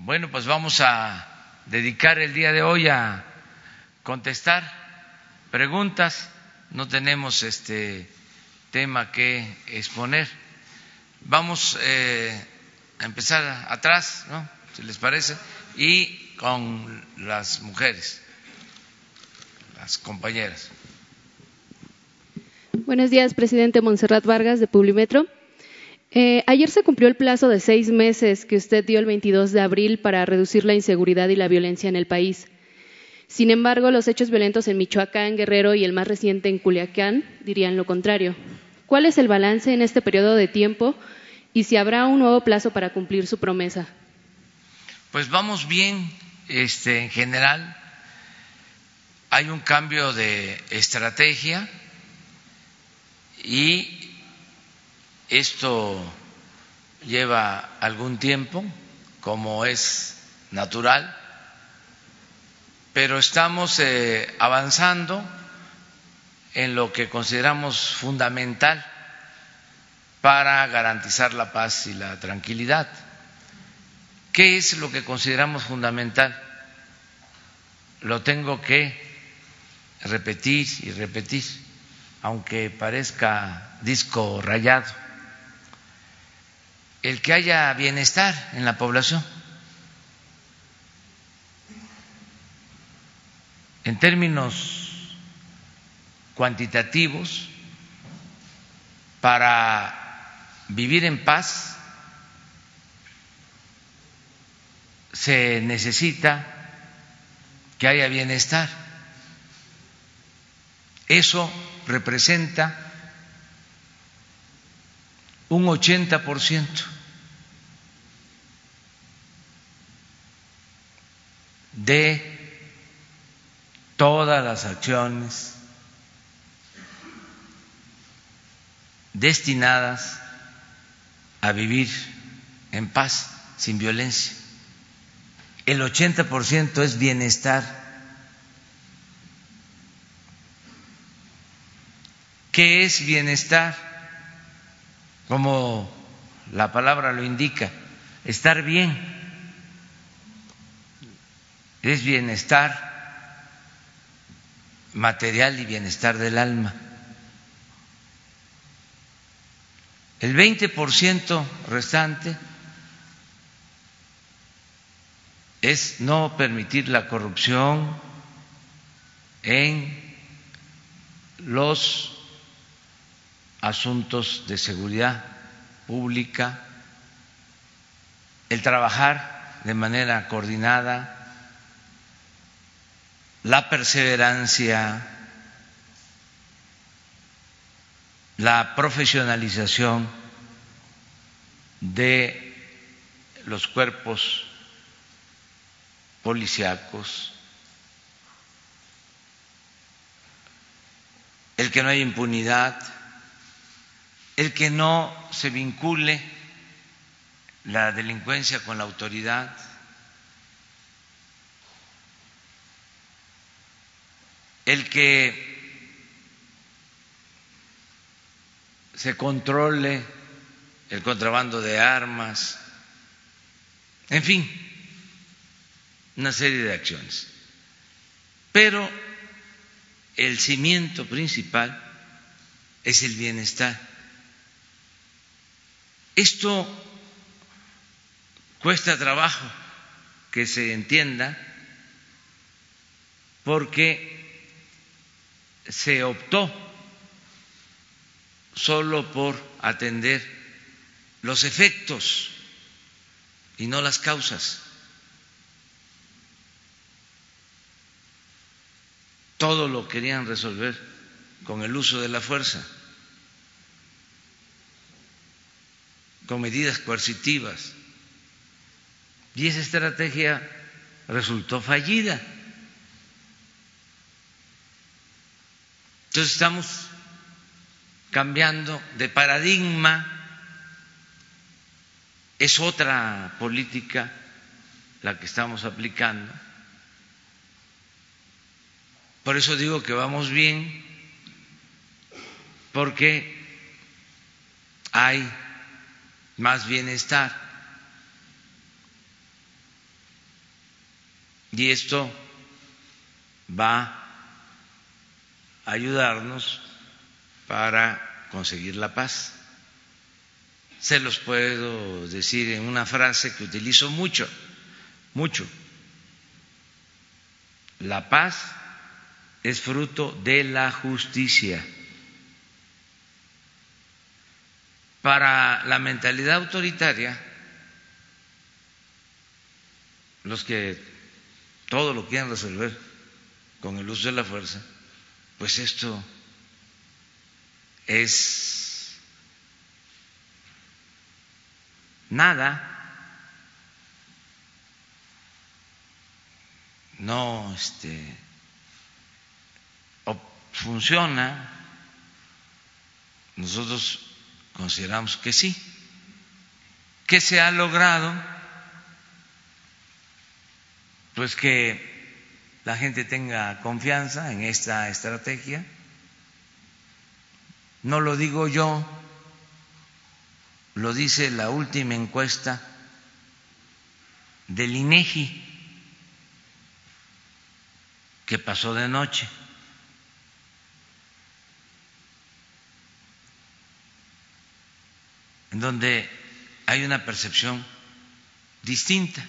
Bueno, pues vamos a dedicar el día de hoy a contestar preguntas. No tenemos este tema que exponer. Vamos eh, a empezar atrás, ¿no? Si les parece, y con las mujeres, las compañeras. Buenos días, presidente Montserrat Vargas de Publimetro. Eh, ayer se cumplió el plazo de seis meses que usted dio el 22 de abril para reducir la inseguridad y la violencia en el país. Sin embargo, los hechos violentos en Michoacán, Guerrero y el más reciente en Culiacán dirían lo contrario. ¿Cuál es el balance en este periodo de tiempo y si habrá un nuevo plazo para cumplir su promesa? Pues vamos bien, este, en general. Hay un cambio de estrategia y esto lleva algún tiempo, como es natural, pero estamos eh, avanzando en lo que consideramos fundamental para garantizar la paz y la tranquilidad. ¿Qué es lo que consideramos fundamental? Lo tengo que repetir y repetir, aunque parezca disco rayado el que haya bienestar en la población. En términos cuantitativos, para vivir en paz se necesita que haya bienestar. Eso representa un 80% de todas las acciones destinadas a vivir en paz, sin violencia. El 80% es bienestar. ¿Qué es bienestar? Como la palabra lo indica, estar bien es bienestar material y bienestar del alma. El 20% restante es no permitir la corrupción en los asuntos de seguridad pública, el trabajar de manera coordinada, la perseverancia, la profesionalización de los cuerpos policíacos, el que no haya impunidad, el que no se vincule la delincuencia con la autoridad, el que se controle el contrabando de armas, en fin, una serie de acciones. Pero el cimiento principal es el bienestar esto cuesta trabajo que se entienda porque se optó solo por atender los efectos y no las causas. Todo lo querían resolver con el uso de la fuerza. Con medidas coercitivas. Y esa estrategia resultó fallida. Entonces estamos cambiando de paradigma, es otra política la que estamos aplicando. Por eso digo que vamos bien, porque hay más bienestar. Y esto va a ayudarnos para conseguir la paz. Se los puedo decir en una frase que utilizo mucho, mucho. La paz es fruto de la justicia. Para la mentalidad autoritaria, los que todo lo quieren resolver con el uso de la fuerza, pues esto es nada. No este funciona. Nosotros consideramos que sí. ¿Qué se ha logrado? Pues que la gente tenga confianza en esta estrategia no lo digo yo, lo dice la última encuesta del INEGI que pasó de noche. Donde hay una percepción distinta.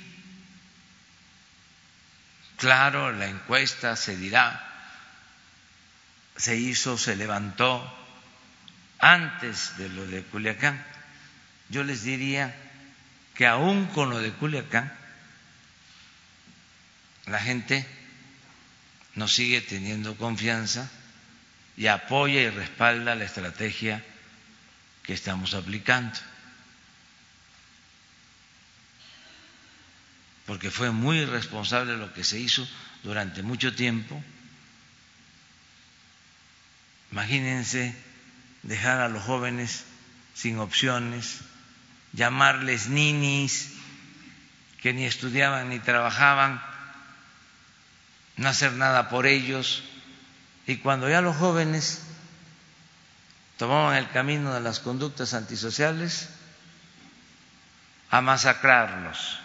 Claro, la encuesta se dirá, se hizo, se levantó antes de lo de Culiacán, yo les diría que aún con lo de Culiacán, la gente nos sigue teniendo confianza y apoya y respalda la estrategia que estamos aplicando. Porque fue muy irresponsable lo que se hizo durante mucho tiempo. Imagínense dejar a los jóvenes sin opciones, llamarles ninis que ni estudiaban ni trabajaban, no hacer nada por ellos. Y cuando ya los jóvenes tomaban el camino de las conductas antisociales, a masacrarlos.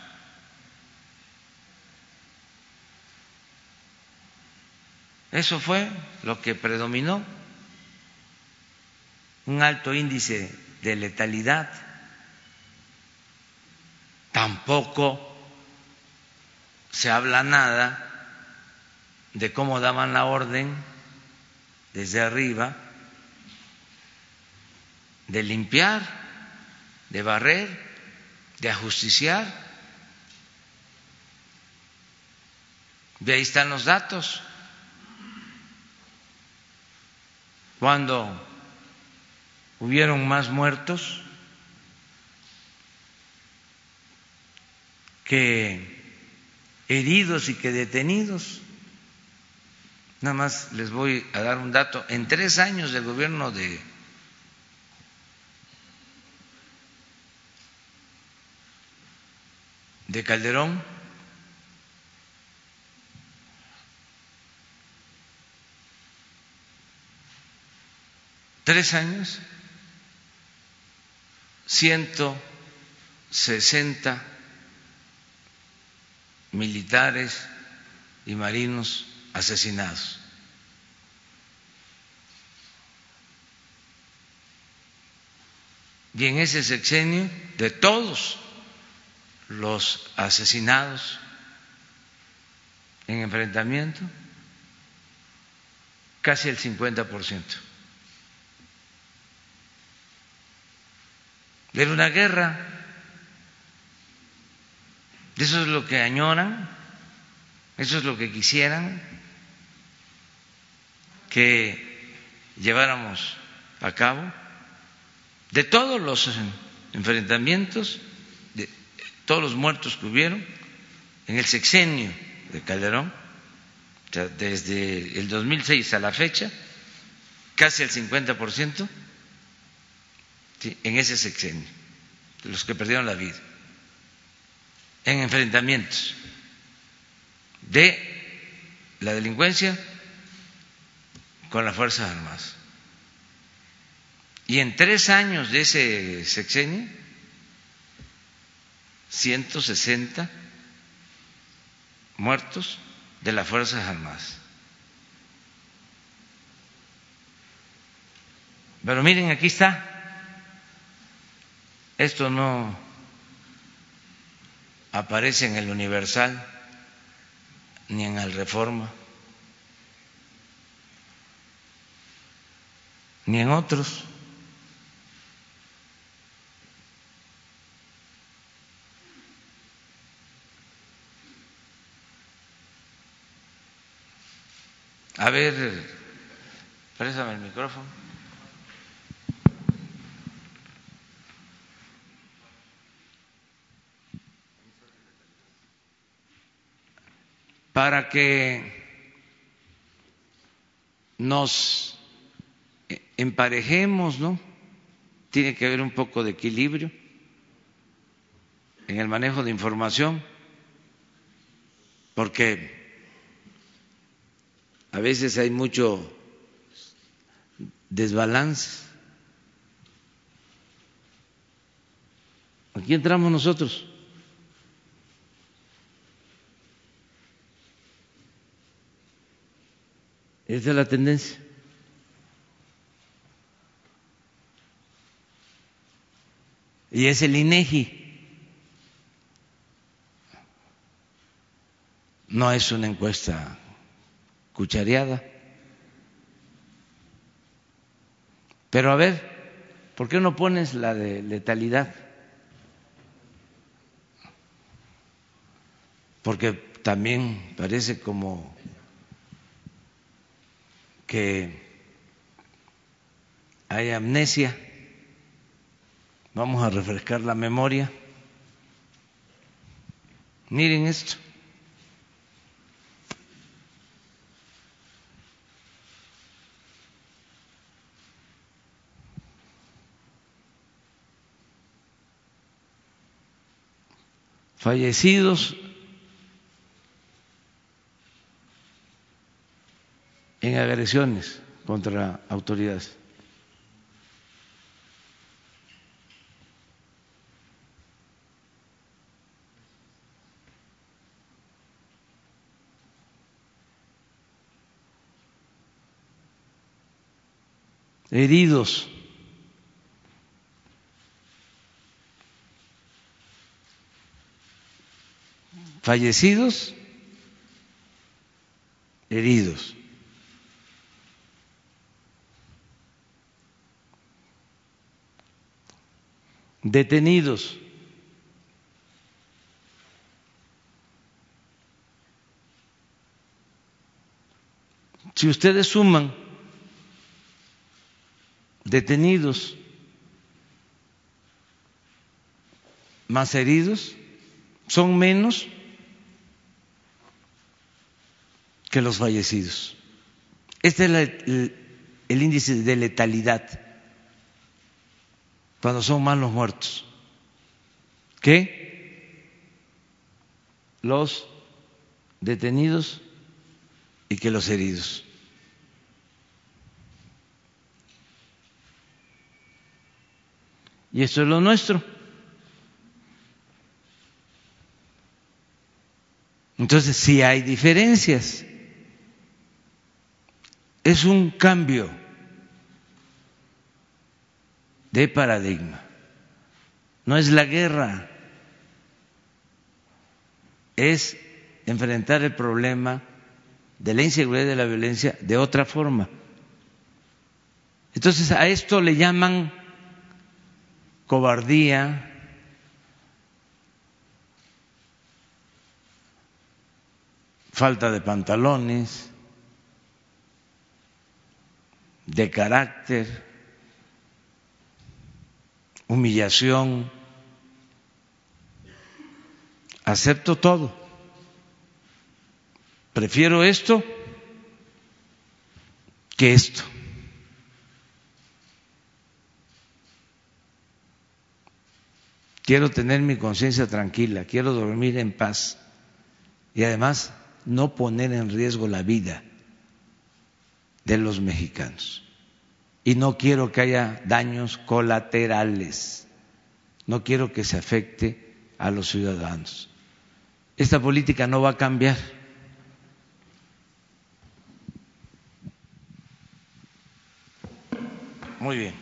Eso fue lo que predominó un alto índice de letalidad, tampoco se habla nada de cómo daban la orden desde arriba de limpiar, de barrer, de ajusticiar. De ahí están los datos. Cuando hubieron más muertos que heridos y que detenidos. Nada más les voy a dar un dato. En tres años del gobierno de de Calderón, tres años, 160 militares y marinos asesinados. Y en ese sexenio, de todos los asesinados en enfrentamiento, casi el 50%. Era una guerra. Eso es lo que añoran, eso es lo que quisieran que lleváramos a cabo. De todos los enfrentamientos todos los muertos que hubieron en el sexenio de Calderón, desde el 2006 a la fecha, casi el 50% ¿sí? en ese sexenio, de los que perdieron la vida, en enfrentamientos de la delincuencia con las Fuerzas Armadas. Y en tres años de ese sexenio, 160 muertos de las Fuerzas Armadas. Pero miren, aquí está. Esto no aparece en el Universal ni en el Reforma, ni en otros. A ver, préstame el micrófono. Para que nos emparejemos, ¿no? Tiene que haber un poco de equilibrio en el manejo de información, porque a veces hay mucho desbalance. Aquí entramos nosotros. Esa es la tendencia. Y es el INEGI. No es una encuesta cuchareada. Pero a ver, ¿por qué no pones la de letalidad? Porque también parece como que hay amnesia. Vamos a refrescar la memoria. Miren esto. Fallecidos en agresiones contra autoridades. heridos fallecidos, heridos. detenidos. Si ustedes suman detenidos más heridos, son menos que los fallecidos. Este es el, índice de letalidad cuando son más los muertos que los detenidos y que los heridos. Y esto es lo nuestro. Entonces, sí hay diferencias es un cambio de paradigma. No es la guerra, es enfrentar el problema de la inseguridad y de la violencia de otra forma. Entonces a esto le llaman cobardía, falta de pantalones, de carácter, humillación. acepto todo. Prefiero esto que esto. Quiero tener mi conciencia tranquila, quiero dormir en paz y además no poner en riesgo la vida de los mexicanos. Y no quiero que haya daños colaterales, no quiero que se afecte a los ciudadanos. Esta política no va a cambiar. Muy bien.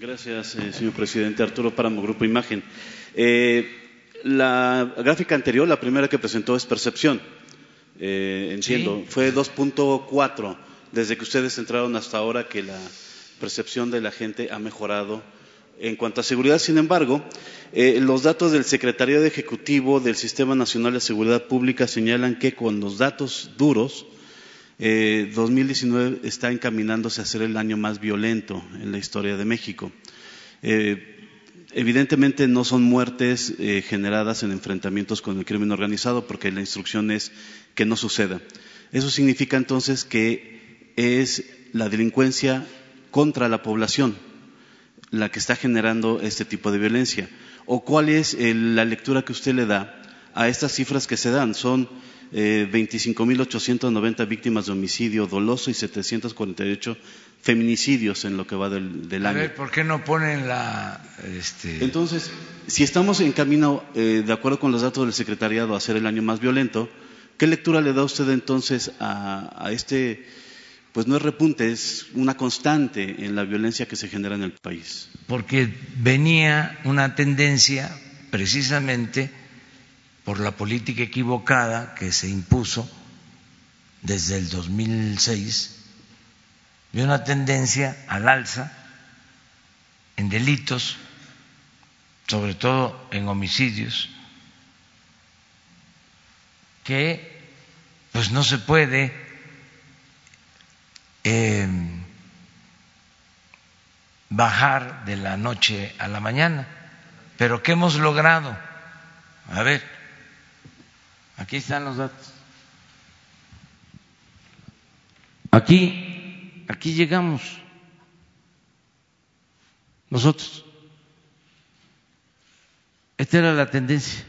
Gracias, eh, señor presidente. Arturo Páramo, Grupo Imagen. Eh, la gráfica anterior, la primera que presentó es percepción. Eh, entiendo, Sí. fue 2.4 desde que ustedes entraron hasta ahora que la percepción de la gente ha mejorado en cuanto a seguridad. Sin embargo, eh, los datos del Secretariado Ejecutivo del Sistema Nacional de Seguridad Pública señalan que con los datos duros, eh, 2019 está encaminándose a ser el año más violento en la historia de México. Eh, evidentemente no son muertes eh, generadas en enfrentamientos con el crimen organizado, porque la instrucción es que no suceda. Eso significa entonces que es la delincuencia contra la población la que está generando este tipo de violencia. ¿O cuál es eh, la lectura que usted le da a estas cifras que se dan? Son eh, 25.890 víctimas de homicidio doloso y 748 feminicidios en lo que va del, del A año. ver, ¿por qué no ponen la... Este, Entonces, si estamos en camino, eh, de acuerdo con los datos del secretariado, a ser el año más violento, ¿qué lectura le da usted entonces a, a este, pues no es repunte, es una constante en la violencia que se genera en el país? porque venía una tendencia precisamente por la política equivocada que se impuso desde el 2006, de una tendencia al alza en delitos, sobre todo en homicidios, que pues no se puede eh, bajar de la noche a la mañana. Pero ¿qué hemos logrado? A ver, aquí están los datos. Aquí, aquí llegamos nosotros. Esta era la tendencia.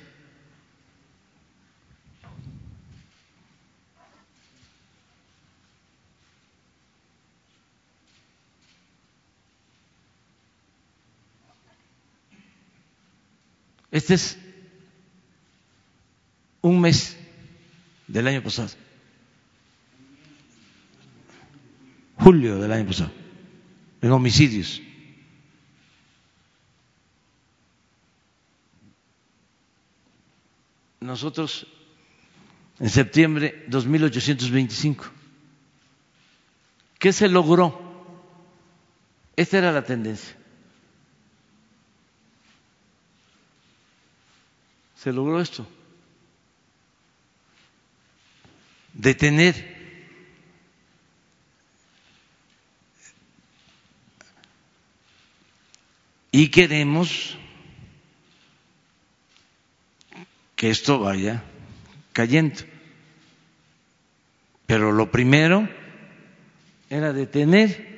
Este es un mes del año pasado. Julio del año pasado. En homicidios. Nosotros en septiembre 2.825. ¿Qué se logró? Esta era la tendencia. se logró esto. Detener y queremos que esto vaya cayendo. Pero lo primero era detener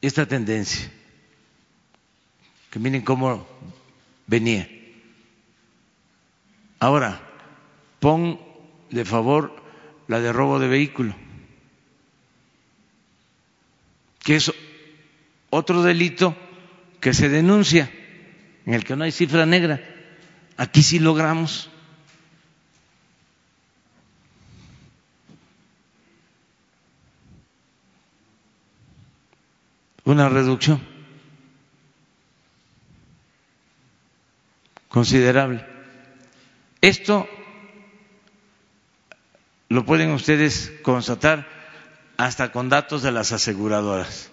esta tendencia. Que miren cómo venía. Ahora, pon de favor la de robo de vehículo, que es otro delito que se denuncia, en el que no hay cifra negra. Aquí sí logramos. Una reducción. considerable. Esto lo pueden ustedes constatar hasta con datos de las aseguradoras.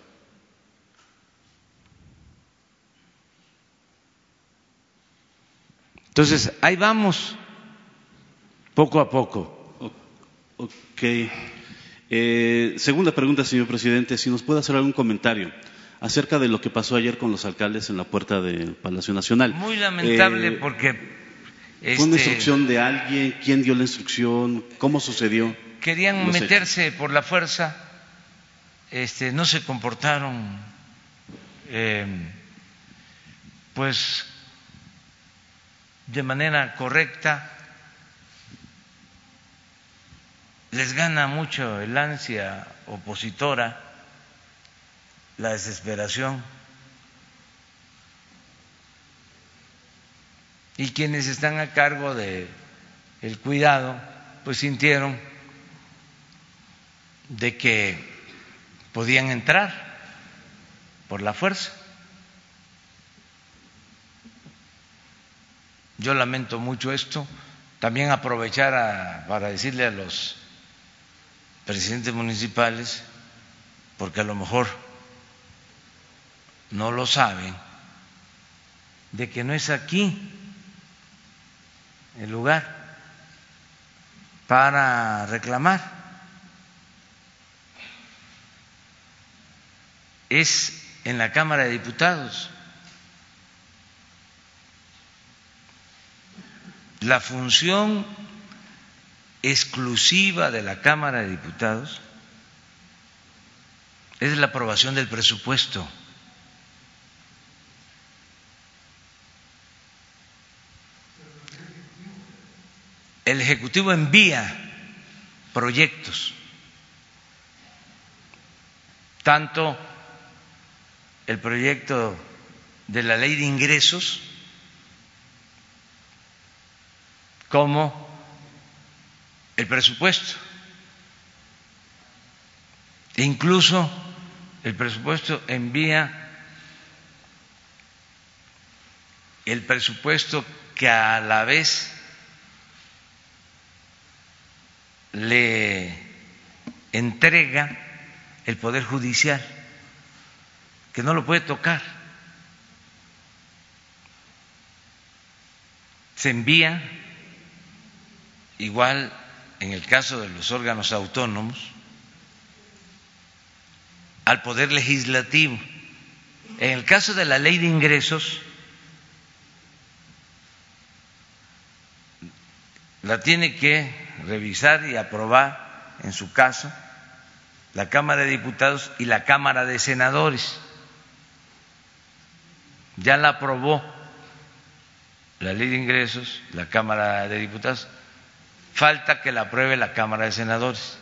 Entonces, ahí vamos, poco a poco. Ok. Eh, segunda pregunta, señor presidente, si nos puede hacer algún comentario acerca de lo que pasó ayer con los alcaldes en la puerta del Palacio Nacional. Muy lamentable Eh, porque ¿Fue una este, instrucción de alguien? ¿Quién dio la instrucción? ¿Cómo sucedió? querían meterse por la fuerza, este, no se comportaron eh, pues de manera correcta, les gana mucho el ansia opositora, la desesperación. Y quienes están a cargo de el cuidado, pues sintieron de que podían entrar por la fuerza. Yo lamento mucho esto. También aprovechar para decirle a los presidentes municipales, porque a lo mejor no lo saben, de que no es aquí el lugar para reclamar. Es en la Cámara de Diputados. La función exclusiva de la Cámara de Diputados es la aprobación del presupuesto. El Ejecutivo envía proyectos, tanto el proyecto de la ley de ingresos como el presupuesto. E incluso el presupuesto envía el presupuesto que a la vez le entrega el Poder Judicial, que no lo puede tocar. Se envía, igual en el caso de los órganos autónomos, al Poder Legislativo. En el caso de la ley de ingresos, la tiene que revisar y aprobar, en su caso, la Cámara de Diputados y la Cámara de Senadores. Ya la aprobó la ley de ingresos, la Cámara de Diputados, falta que la apruebe la Cámara de Senadores.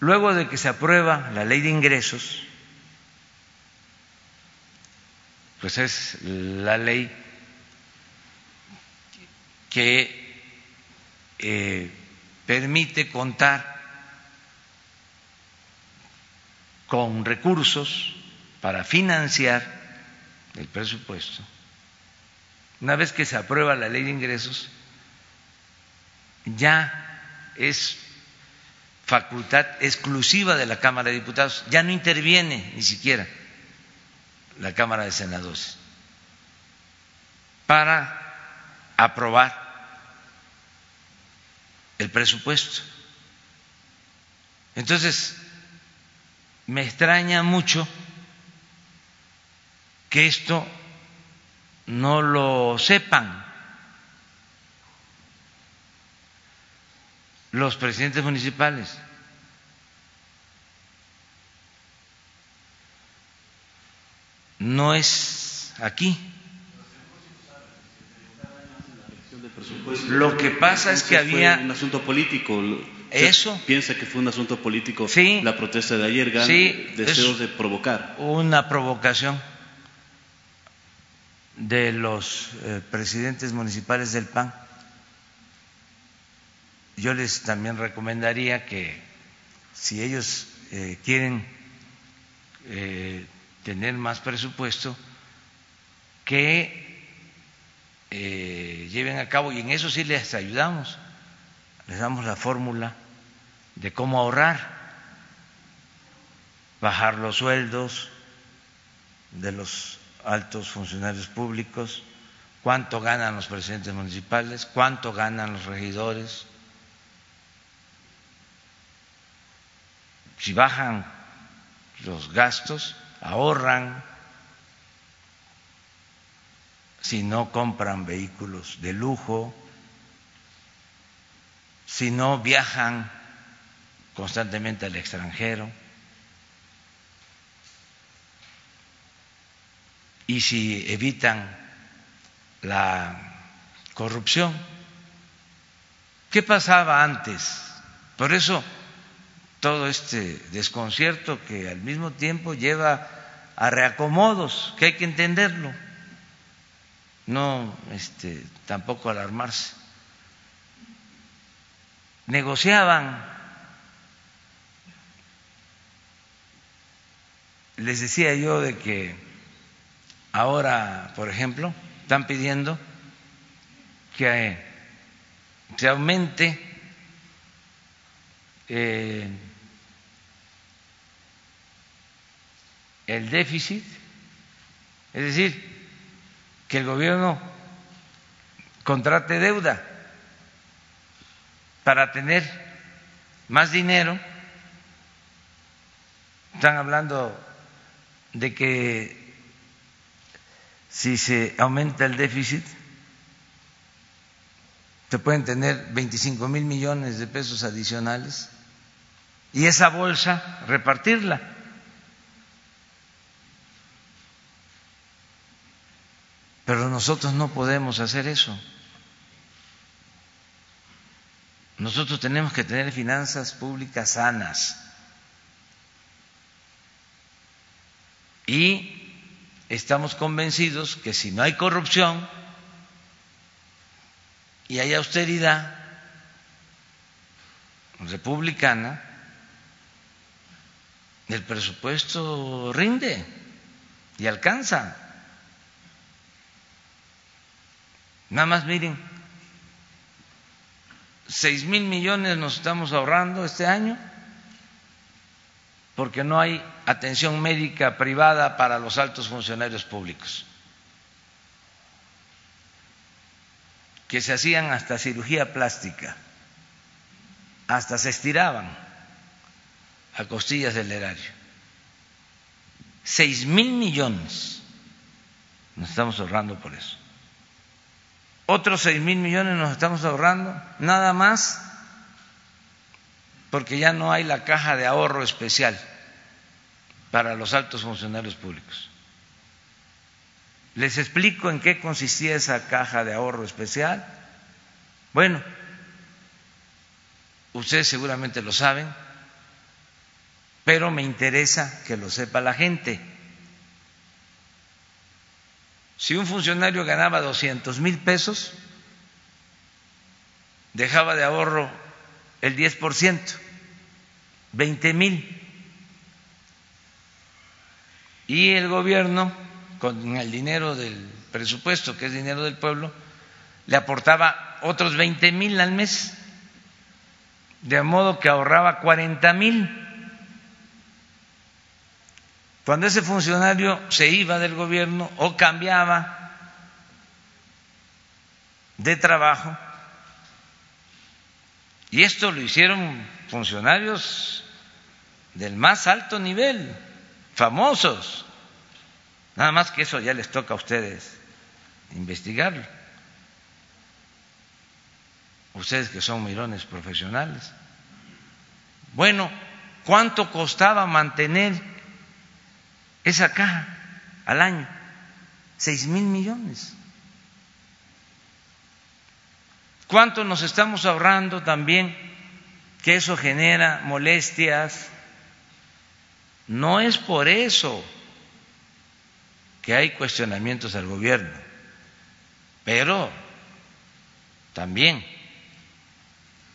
Luego de que se aprueba la ley de ingresos, pues es la ley que eh, permite contar con recursos para financiar el presupuesto. Una vez que se aprueba la ley de ingresos, ya es facultad exclusiva de la Cámara de Diputados, ya no interviene ni siquiera la Cámara de Senadores para aprobar el presupuesto. Entonces, me extraña mucho que esto no lo sepan los presidentes municipales. No es aquí. Lo que pasa es que había fue un asunto político. ¿Usted Eso. piensa que fue un asunto político Sí. la protesta de ayer, gan- Sí, deseos es- de provocar. una provocación de los eh, presidentes municipales del PAN. Yo les también recomendaría que si ellos eh, quieren eh, tener más presupuesto, que eh, lleven a cabo, y en eso sí les ayudamos, les damos la fórmula de cómo ahorrar, bajar los sueldos de los altos funcionarios públicos, cuánto ganan los presidentes municipales, cuánto ganan los regidores. Si bajan los gastos, ahorran, si no compran vehículos de lujo, si no viajan constantemente al extranjero y si evitan la corrupción. ¿Qué pasaba antes? Por eso todo este desconcierto que al mismo tiempo lleva a reacomodos, que hay que entenderlo, no este, tampoco alarmarse. Negociaban, les decía yo de que ahora, por ejemplo, están pidiendo que se aumente eh, el déficit, es decir, que el gobierno contrate deuda para tener más dinero. Están hablando de que si se aumenta el déficit, se pueden tener 25 mil millones de pesos adicionales y esa bolsa repartirla. Pero nosotros no podemos hacer eso. Nosotros tenemos que tener finanzas públicas sanas. Y estamos convencidos que si no hay corrupción y hay austeridad republicana, el presupuesto rinde y alcanza. Nada más miren, seis mil millones nos estamos ahorrando este año porque no hay atención médica privada para los altos funcionarios públicos, que se hacían hasta cirugía plástica, hasta se estiraban a costillas del erario. Seis mil millones nos estamos ahorrando por eso. Otros seis mil millones nos estamos ahorrando nada más porque ya no hay la caja de ahorro especial para los altos funcionarios públicos. Les explico en qué consistía esa caja de ahorro especial. Bueno, ustedes seguramente lo saben, pero me interesa que lo sepa la gente. Si un funcionario ganaba 200 mil pesos, dejaba de ahorro el 10%, 20 mil. Y el gobierno, con el dinero del presupuesto, que es dinero del pueblo, le aportaba otros 20 mil al mes, de modo que ahorraba 40 mil. Cuando ese funcionario se iba del gobierno o cambiaba de trabajo, y esto lo hicieron funcionarios del más alto nivel, famosos, nada más que eso ya les toca a ustedes investigarlo, ustedes que son mirones profesionales. Bueno, ¿cuánto costaba mantener esa caja al año, seis mil millones. ¿Cuánto nos estamos ahorrando también? Que eso genera molestias. No es por eso que hay cuestionamientos al gobierno, pero también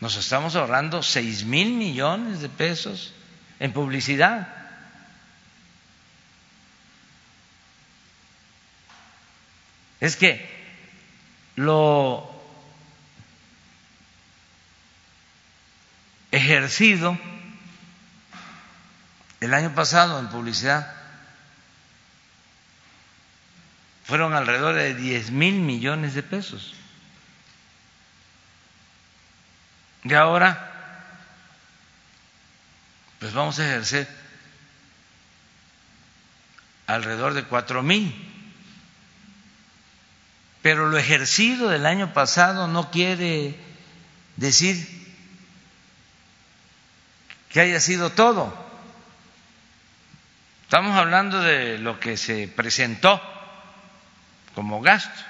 nos estamos ahorrando seis mil millones de pesos en publicidad. Es que lo ejercido el año pasado en publicidad fueron alrededor de 10 mil millones de pesos. Y ahora, pues vamos a ejercer alrededor de cuatro mil. Pero lo ejercido del año pasado no quiere decir que haya sido todo. Estamos hablando de lo que se presentó como gasto,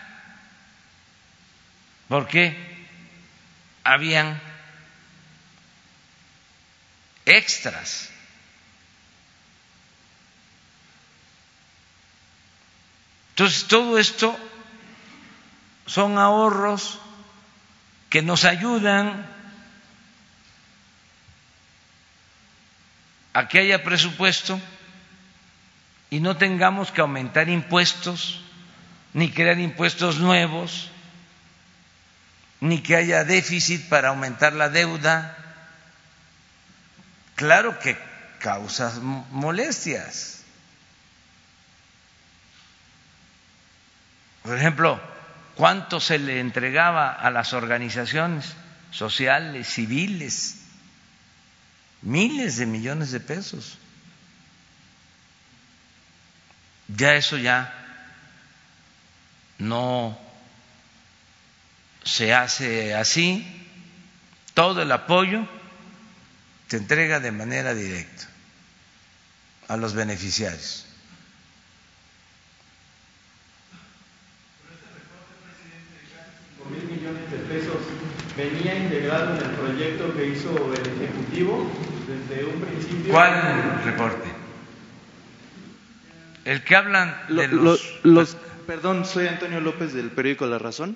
porque habían extras. Entonces, todo esto son ahorros que nos ayudan a que haya presupuesto y no tengamos que aumentar impuestos, ni crear impuestos nuevos, ni que haya déficit para aumentar la deuda. Claro que causa molestias. Por ejemplo, ¿cuánto se le entregaba a las organizaciones sociales, civiles? Miles de millones de pesos. Ya eso ya no se hace así, todo el apoyo se entrega de manera directa a los beneficiarios. mil millones de pesos venía integrado en el proyecto que hizo el Ejecutivo desde un principio. ¿Cuál reporte? El que hablan de Lo- los... lo- los- perdón, soy Antonio López del periódico La Razón.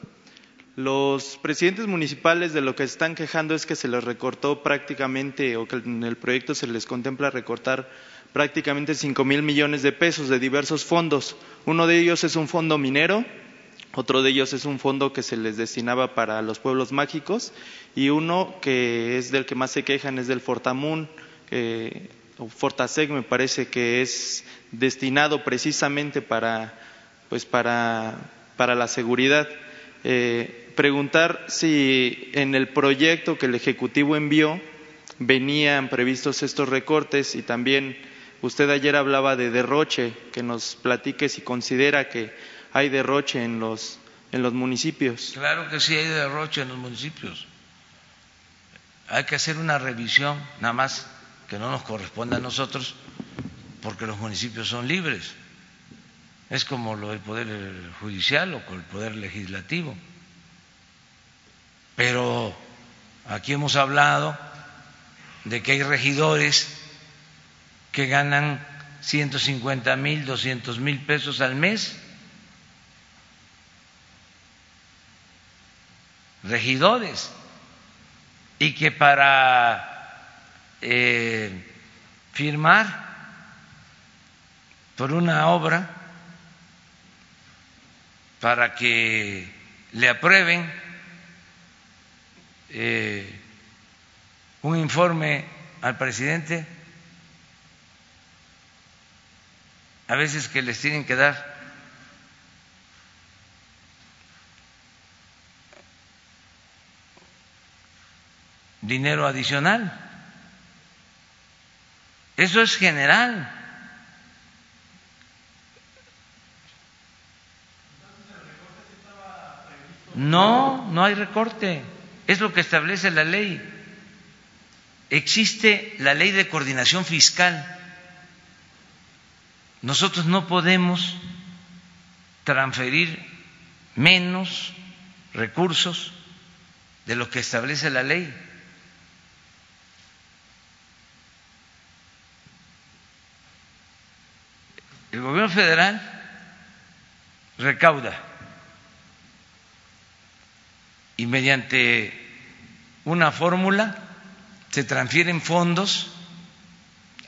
Los presidentes municipales de lo que están quejando es que se les recortó prácticamente, o que en el proyecto se les contempla recortar prácticamente cinco mil millones de pesos de diversos fondos. Uno de ellos es un fondo minero, otro de ellos es un fondo que se les destinaba para los pueblos mágicos y uno que es del que más se quejan es del Fortamun, eh, o Fortasec me parece que es destinado precisamente para, pues para, para la seguridad. Eh, preguntar si en el proyecto que el Ejecutivo envió venían previstos estos recortes y también usted ayer hablaba de derroche, que nos platique si considera que hay derroche en los, en los municipios. Claro que sí hay derroche en los municipios. Hay que hacer una revisión, nada más que no nos corresponde a nosotros, porque los municipios son libres. Es como lo del Poder Judicial o con el Poder Legislativo. Pero aquí hemos hablado de que hay regidores que ganan 150 mil, 200 mil pesos al mes. Regidores y que para eh, firmar por una obra para que le aprueben eh, un informe al presidente a veces que les tienen que dar dinero adicional. Eso es general. No, no hay recorte. Es lo que establece la ley. Existe la ley de coordinación fiscal. Nosotros no podemos transferir menos recursos de lo que establece la ley. El gobierno federal recauda y mediante una fórmula se transfieren fondos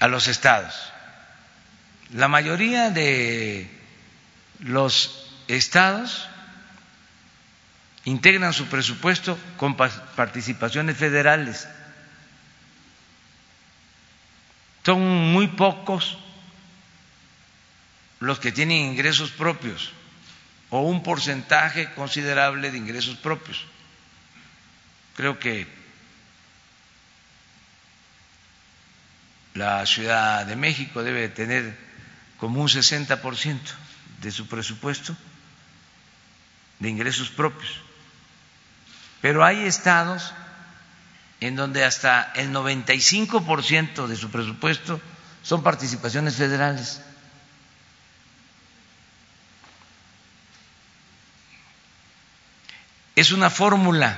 a los estados. La mayoría de los estados integran su presupuesto con pa- participaciones federales. Son muy pocos los que tienen ingresos propios o un porcentaje considerable de ingresos propios. Creo que la Ciudad de México debe tener como un 60% de su presupuesto de ingresos propios. Pero hay estados en donde hasta el 95% de su presupuesto son participaciones federales. Es una fórmula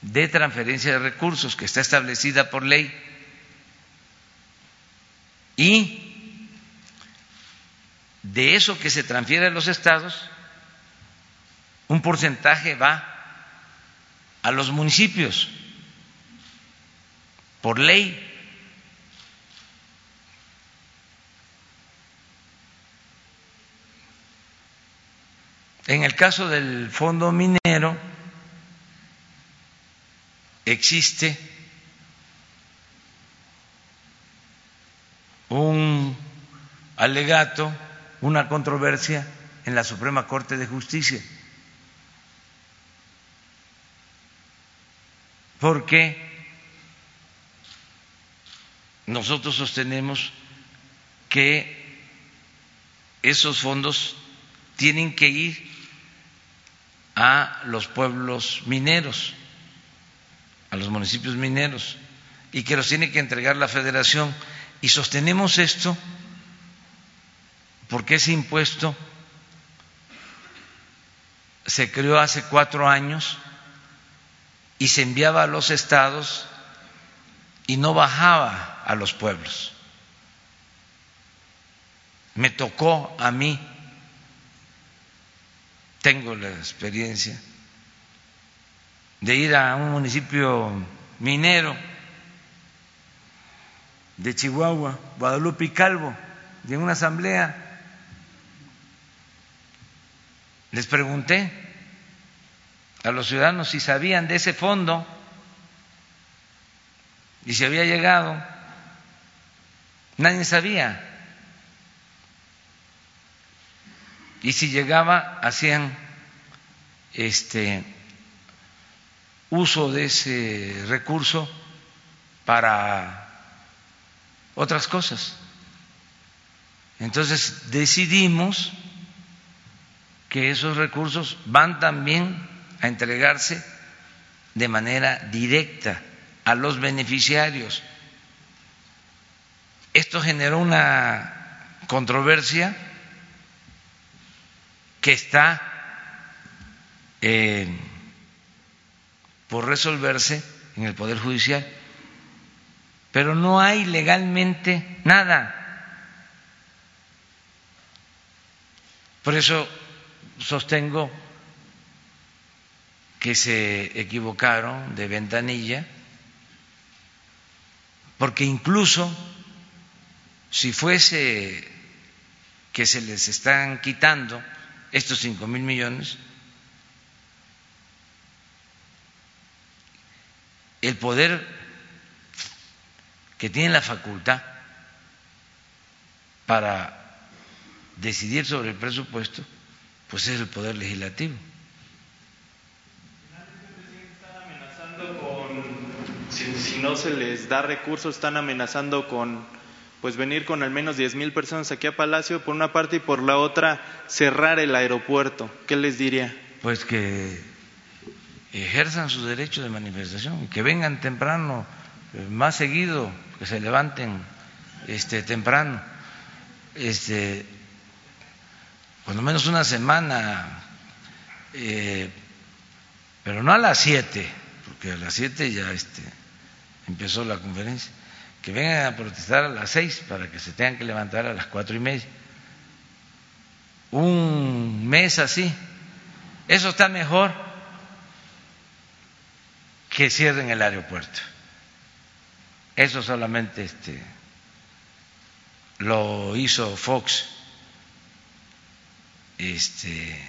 de transferencia de recursos que está establecida por ley y de eso que se transfiere a los estados, un porcentaje va a los municipios por ley. En el caso del fondo minero existe un alegato, una controversia en la Suprema Corte de Justicia. Porque nosotros sostenemos que esos fondos tienen que ir a los pueblos mineros, a los municipios mineros, y que los tiene que entregar la federación. Y sostenemos esto porque ese impuesto se creó hace cuatro años y se enviaba a los estados y no bajaba a los pueblos. Me tocó a mí, tengo la experiencia de ir a un municipio minero de Chihuahua, Guadalupe y Calvo, de una asamblea. Les pregunté a los ciudadanos si sabían de ese fondo y si había llegado. Nadie sabía. Y si llegaba, hacían este uso de ese recurso para otras cosas. Entonces decidimos que esos recursos van también a entregarse de manera directa a los beneficiarios. Esto generó una controversia que está eh, por resolverse en el Poder Judicial, pero no hay legalmente nada. Por eso sostengo que se equivocaron de ventanilla, porque incluso si fuese que se les están quitando estos cinco mil millones, el poder que tiene la facultad para decidir sobre el presupuesto, pues es el poder legislativo. si, no se les da recursos, están amenazando con pues venir con al menos diez mil personas aquí a Palacio, por una parte, y por la otra, cerrar el aeropuerto. ¿Qué les diría? Pues que ejerzan su derecho de manifestación, que vengan temprano, eh, más seguido, que se levanten este, temprano, este, lo menos una semana, eh, pero no a las siete, porque a las siete ya este, empezó la conferencia, que vengan a protestar a las seis para que se tengan que levantar a las cuatro y media. Un mes así, eso está mejor que cierren el aeropuerto. Eso solamente este, lo hizo Fox. Este,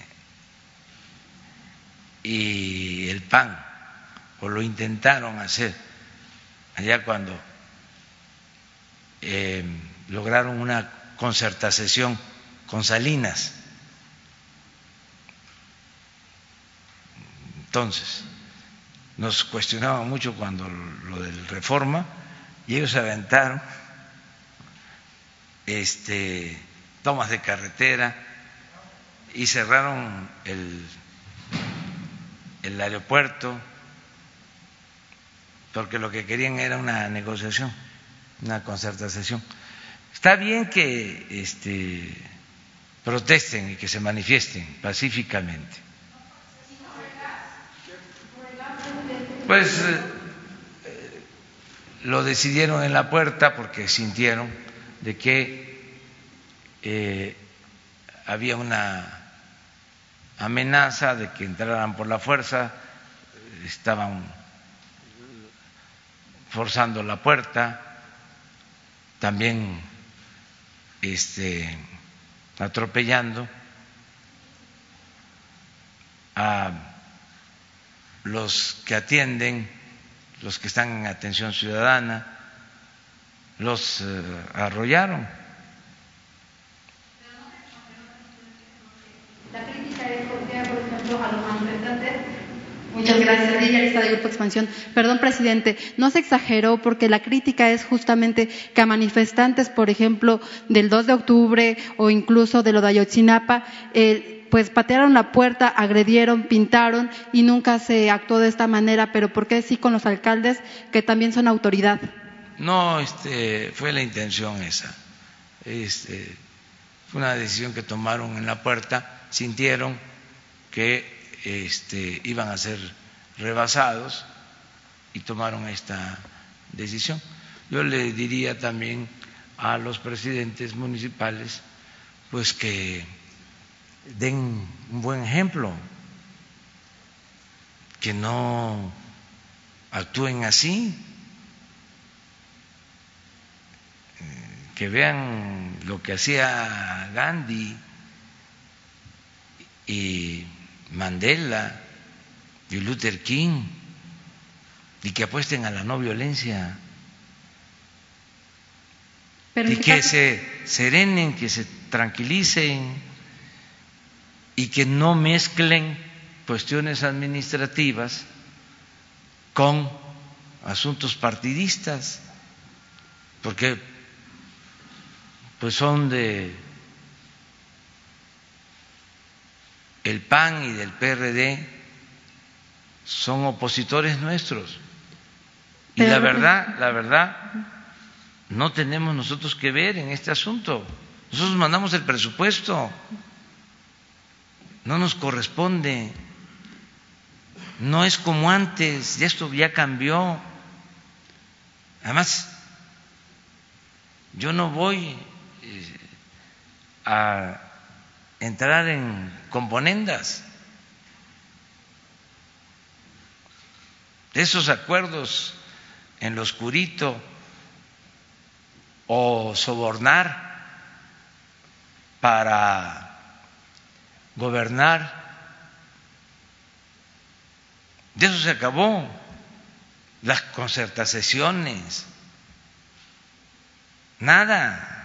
y el PAN, o lo intentaron hacer allá cuando eh, lograron una concertación con Salinas. Entonces, nos cuestionaban mucho cuando lo del reforma y ellos aventaron este, tomas de carretera y cerraron el, el aeropuerto porque lo que querían era una negociación, una concertación. Está bien que este, protesten y que se manifiesten pacíficamente. Pues eh, lo decidieron en la puerta porque sintieron de que eh, había una amenaza de que entraran por la fuerza, estaban forzando la puerta, también este, atropellando a los que atienden, los que están en atención ciudadana, los eh, arrollaron. La crítica es porque, por ejemplo, a los manifestantes. Muchas gracias, Lidia Lista de Grupo Expansión. Perdón, presidente, no se exageró porque la crítica es justamente que a manifestantes, por ejemplo, del 2 de octubre o incluso de lo de Ayotzinapa, eh, pues patearon la puerta, agredieron, pintaron y nunca se actuó de esta manera, pero ¿por qué sí con los alcaldes que también son autoridad? No, este, fue la intención esa. Este, fue una decisión que tomaron en la puerta, sintieron que este, iban a ser rebasados y tomaron esta decisión. Yo le diría también a los presidentes municipales pues que den un buen ejemplo, que no actúen así, que vean lo que hacía Gandhi y Mandela y Luther King y que apuesten a la no violencia. Pero y que caso- se serenen, que se tranquilicen y que no mezclen cuestiones administrativas con asuntos partidistas, porque pues son de el PAN y del PRD son opositores nuestros. Y la verdad, la verdad, no tenemos nosotros que ver en este asunto. Nosotros mandamos el presupuesto, no nos corresponde, no es como antes, ya esto ya cambió. Además, yo no voy eh, a entrar en componendas. Esos acuerdos en lo oscurito o sobornar para gobernar, de eso se acabó. Las concertaciones, nada.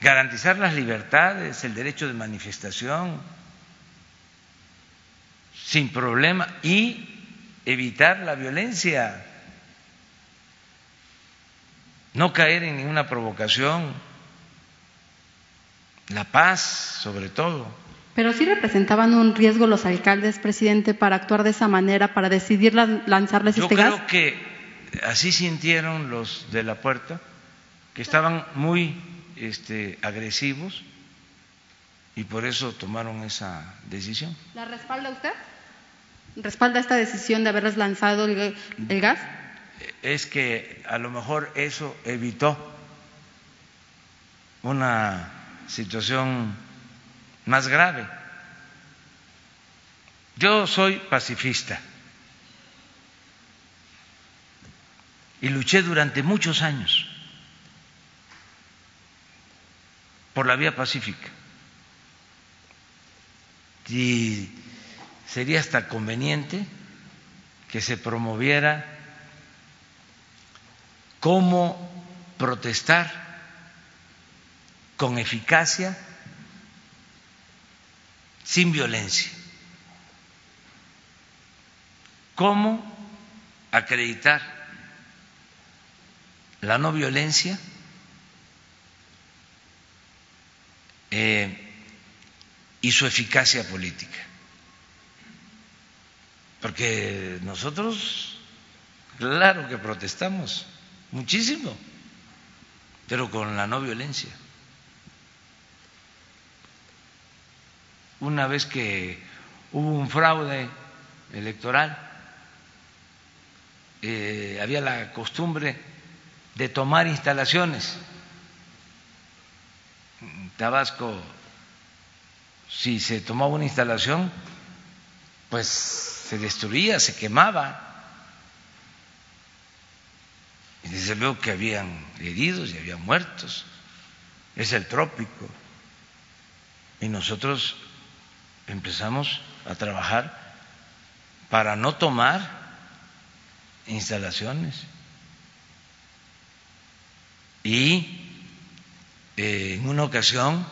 Garantizar las libertades, el derecho de manifestación, sin problema, y evitar la violencia, no caer en ninguna provocación, la paz sobre todo. Pero sí representaban un riesgo los alcaldes, presidente, para actuar de esa manera, para decidir lan- lanzarles Yo este creo gas. que así sintieron los de la puerta, que estaban muy este, agresivos y por eso tomaron esa decisión. ¿La respalda usted? ¿Respalda esta decisión de haberles lanzado el, el gas? Es que a lo mejor eso evitó una situación más grave. Yo soy pacifista y luché durante muchos años por la vía pacífica. Y sería hasta conveniente que se promoviera cómo protestar con eficacia, sin violencia. ¿Cómo acreditar la no violencia eh, y su eficacia política. Porque nosotros, claro que protestamos muchísimo, pero con la no violencia. Una vez que hubo un fraude electoral, eh, había la costumbre de tomar instalaciones. Tabasco, si se tomaba una instalación, pues se destruía, se quemaba. Y desde luego que habían heridos y había muertos. Es el trópico. Y nosotros empezamos a trabajar para no tomar instalaciones. Y eh, en una ocasión,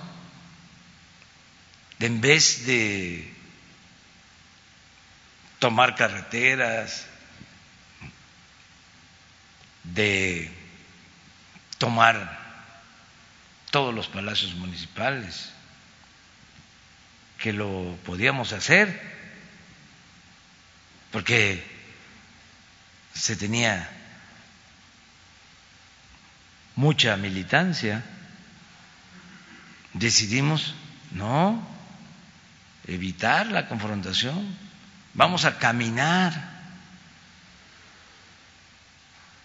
en vez de tomar carreteras, de tomar todos los palacios municipales, que lo podíamos hacer, porque se tenía mucha militancia, decidimos no evitar la confrontación, vamos a caminar.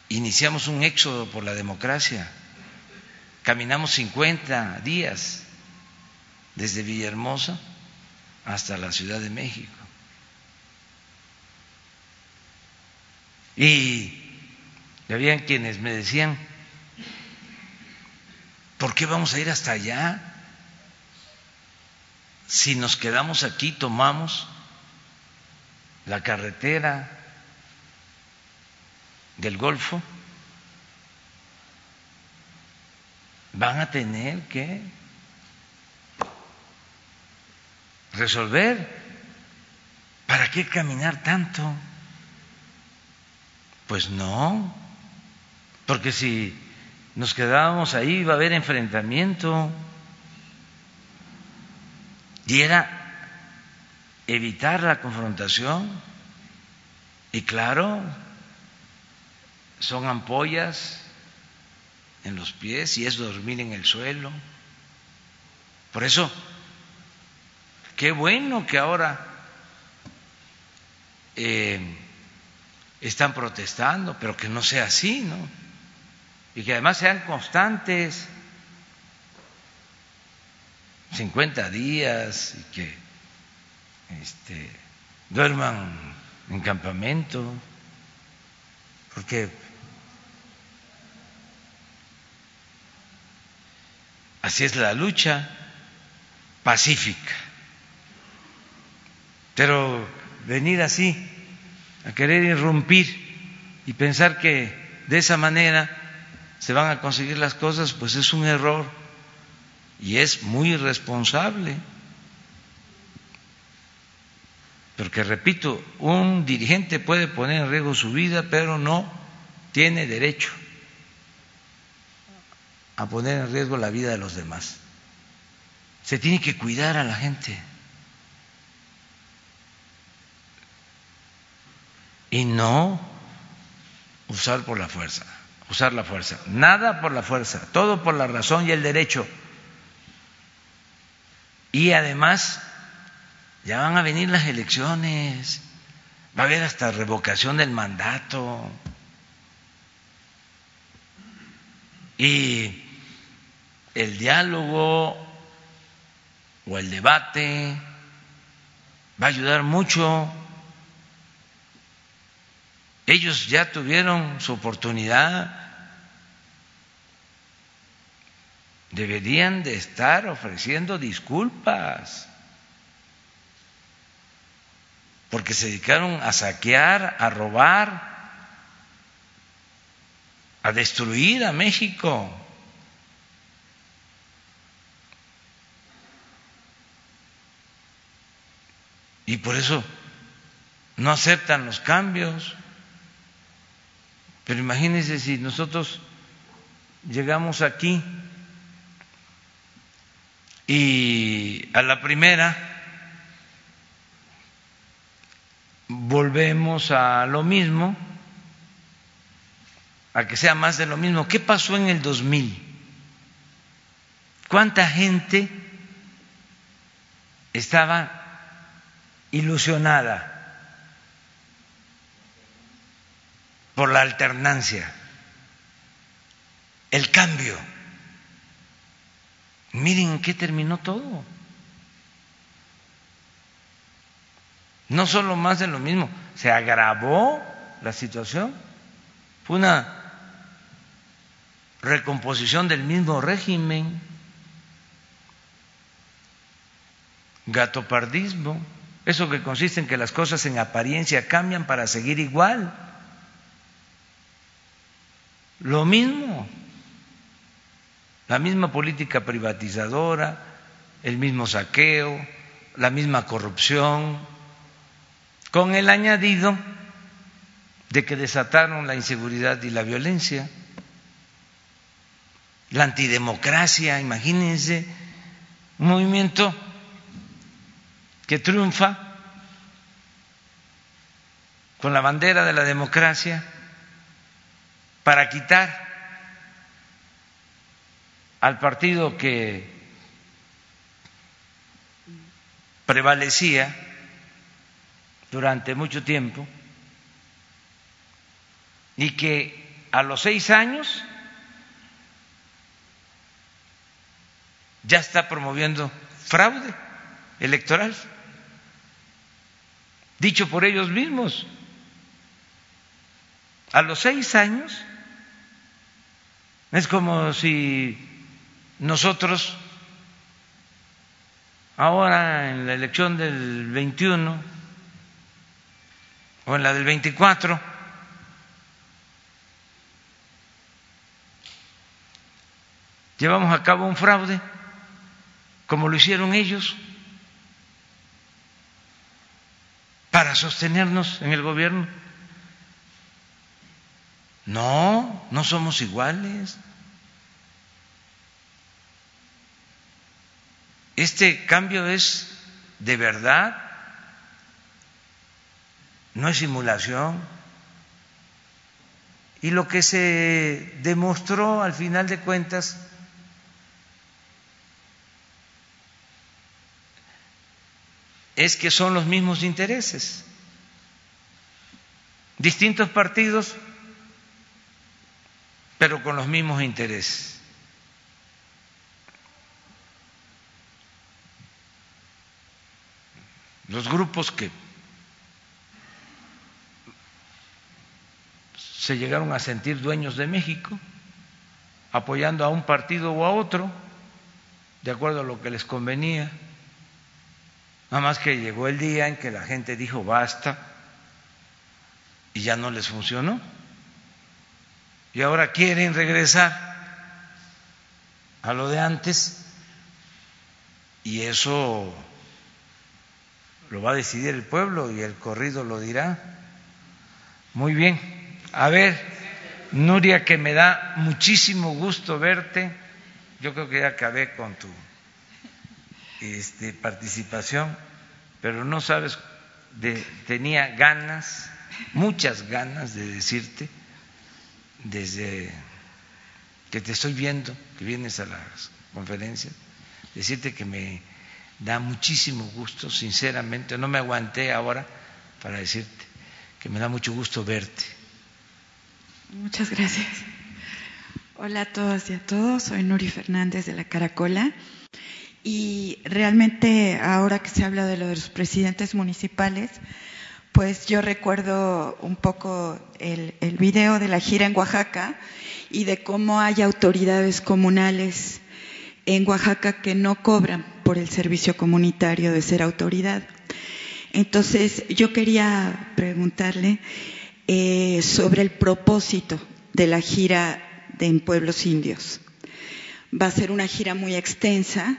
Iniciamos un éxodo por la democracia, caminamos 50 días desde Villahermosa hasta la Ciudad de México. Y habían quienes me decían, ¿por qué vamos a ir hasta allá? Si nos quedamos aquí, tomamos la carretera del Golfo, van a tener que resolver. ¿Para qué caminar tanto? Pues no, porque si nos quedábamos ahí iba a haber enfrentamiento y era evitar la confrontación y claro, son ampollas en los pies y es dormir en el suelo. Por eso, qué bueno que ahora eh, están protestando, pero que no sea así, ¿no? Y que además sean constantes, 50 días, y que este, duerman en campamento, porque así es la lucha pacífica. Pero venir así a querer irrumpir y pensar que de esa manera se van a conseguir las cosas, pues es un error y es muy irresponsable. Porque, repito, un dirigente puede poner en riesgo su vida, pero no tiene derecho a poner en riesgo la vida de los demás. Se tiene que cuidar a la gente. y no usar por la fuerza, usar la fuerza. Nada por la fuerza, todo por la razón y el derecho. Y además, ya van a venir las elecciones, va a haber hasta revocación del mandato. Y el diálogo o el debate va a ayudar mucho. Ellos ya tuvieron su oportunidad, deberían de estar ofreciendo disculpas, porque se dedicaron a saquear, a robar, a destruir a México. Y por eso no aceptan los cambios. Pero imagínense si nosotros llegamos aquí y a la primera volvemos a lo mismo, a que sea más de lo mismo. ¿Qué pasó en el 2000? ¿Cuánta gente estaba ilusionada por la alternancia, el cambio? Miren en qué terminó todo. No solo más de lo mismo, se agravó la situación. Fue una recomposición del mismo régimen, gatopardismo, eso que consiste en que las cosas en apariencia cambian para seguir igual. Lo mismo, la misma política privatizadora, el mismo saqueo, la misma corrupción con el añadido de que desataron la inseguridad y la violencia, la antidemocracia, imagínense, un movimiento que triunfa con la bandera de la democracia para quitar al partido que prevalecía durante mucho tiempo y que a los seis años ya está promoviendo fraude electoral, dicho por ellos mismos. A los seis años es como si nosotros ahora en la elección del 21 o en la del 24. Llevamos a cabo un fraude, como lo hicieron ellos, para sostenernos en el gobierno. No, no somos iguales. Este cambio es de verdad no es simulación. Y lo que se demostró al final de cuentas es que son los mismos intereses. Distintos partidos, pero con los mismos intereses. Los grupos que se llegaron a sentir dueños de México, apoyando a un partido o a otro, de acuerdo a lo que les convenía. Nada más que llegó el día en que la gente dijo basta y ya no les funcionó. Y ahora quieren regresar a lo de antes y eso lo va a decidir el pueblo y el corrido lo dirá. Muy bien. A ver, Nuria, que me da muchísimo gusto verte. Yo creo que ya acabé con tu este, participación, pero no sabes, de, tenía ganas, muchas ganas de decirte, desde que te estoy viendo, que vienes a las conferencias, decirte que me da muchísimo gusto, sinceramente, no me aguanté ahora para decirte que me da mucho gusto verte Muchas gracias. Hola a todas y a todos, soy Nuri Fernández de la Caracola y realmente ahora que se habla de de los presidentes municipales, pues yo recuerdo un poco el, el video de la gira en Oaxaca y de cómo hay autoridades comunales en Oaxaca que no cobran por el servicio comunitario de ser autoridad. Entonces, yo quería preguntarle eh, sobre el propósito de la gira de en pueblos indios. Va a ser una gira muy extensa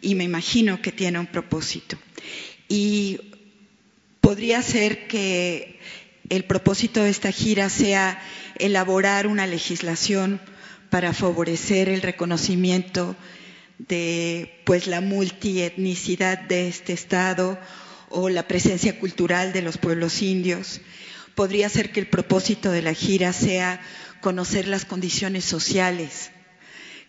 y me imagino que tiene un propósito. Y podría ser que el propósito de esta gira sea elaborar una legislación para favorecer el reconocimiento de pues la multietnicidad de este estado o la presencia cultural de los pueblos indios. Podría ser que el propósito de la gira sea conocer las condiciones sociales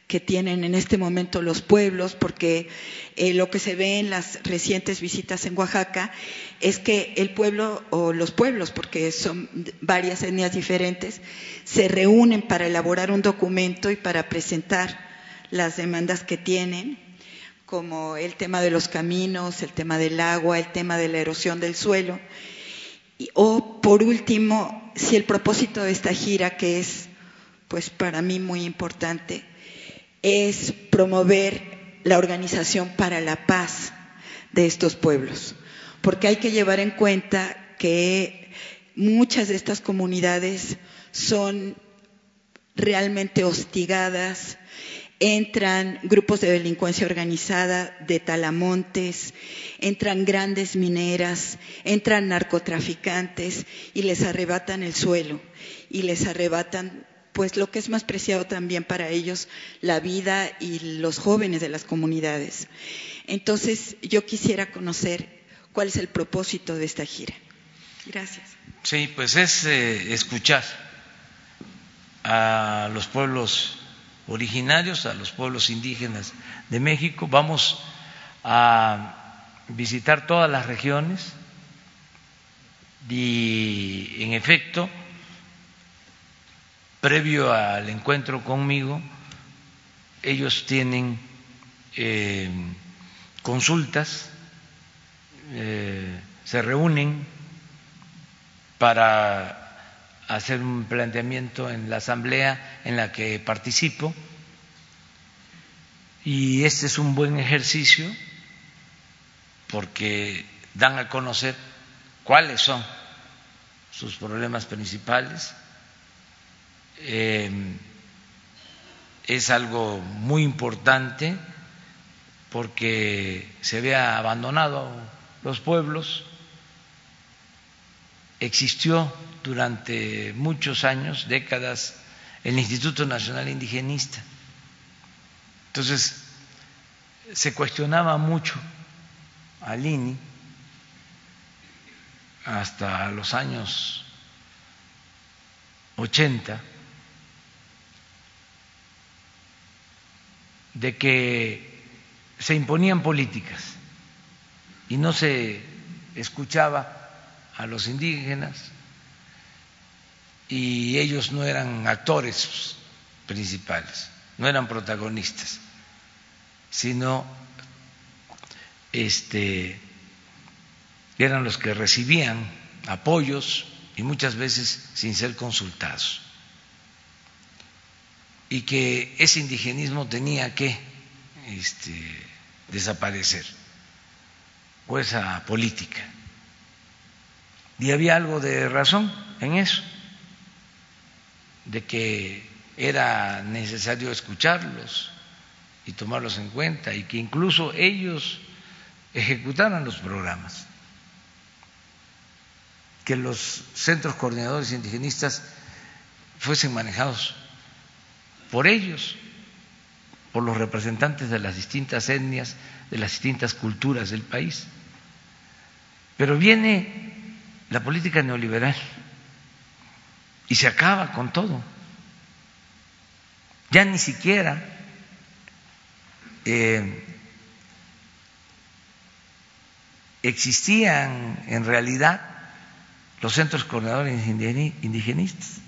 que tienen en este momento los pueblos, porque eh, lo que se ve en las recientes visitas en Oaxaca es que el pueblo o los pueblos, porque son varias etnias diferentes, se reúnen para elaborar un documento y para presentar las demandas que tienen, como el tema de los caminos, el tema del agua, el tema de la erosión del suelo. o por último, si el propósito de esta gira, que es pues para mí muy importante, es promover la organización para la paz de estos pueblos, porque hay que llevar en cuenta que muchas de estas comunidades son realmente hostigadas, entran grupos de delincuencia organizada de talamontes, entran grandes mineras, entran narcotraficantes y les arrebatan el suelo y les arrebatan pues lo que es más preciado también para ellos, la vida y los jóvenes de las comunidades. Entonces, yo quisiera conocer cuál es el propósito de esta gira. Gracias. Sí, pues es eh, escuchar a los pueblos originarios, a los pueblos indígenas de México. Vamos a visitar todas las regiones y, en efecto, previo al encuentro conmigo, ellos tienen eh, consultas, eh, se reúnen para hacer un planteamiento en la asamblea en la que participo. Y este es un buen ejercicio porque dan a conocer cuáles son sus problemas principales. Em, es algo muy importante porque se había abandonado los pueblos, existió durante muchos años, décadas, el Instituto Nacional Indigenista. Entonces, se cuestionaba mucho al INI hasta los años 80 de que se imponían políticas y no se escuchaba a los indígenas y ellos no eran actores principales, no eran protagonistas, sino este eran los que recibían apoyos y muchas veces sin ser consultados y que ese indigenismo tenía que este, desaparecer, o esa política. Y había algo de razón en eso, de que era necesario escucharlos y tomarlos en cuenta y que incluso ellos ejecutaran los programas, que los centros coordinadores indigenistas fuesen manejados por ellos, por los representantes de las distintas etnias, de las distintas culturas del país. Pero viene la política neoliberal y se acaba con todo. Ya ni siquiera eh, existían en realidad los centros coordinadores indigenistas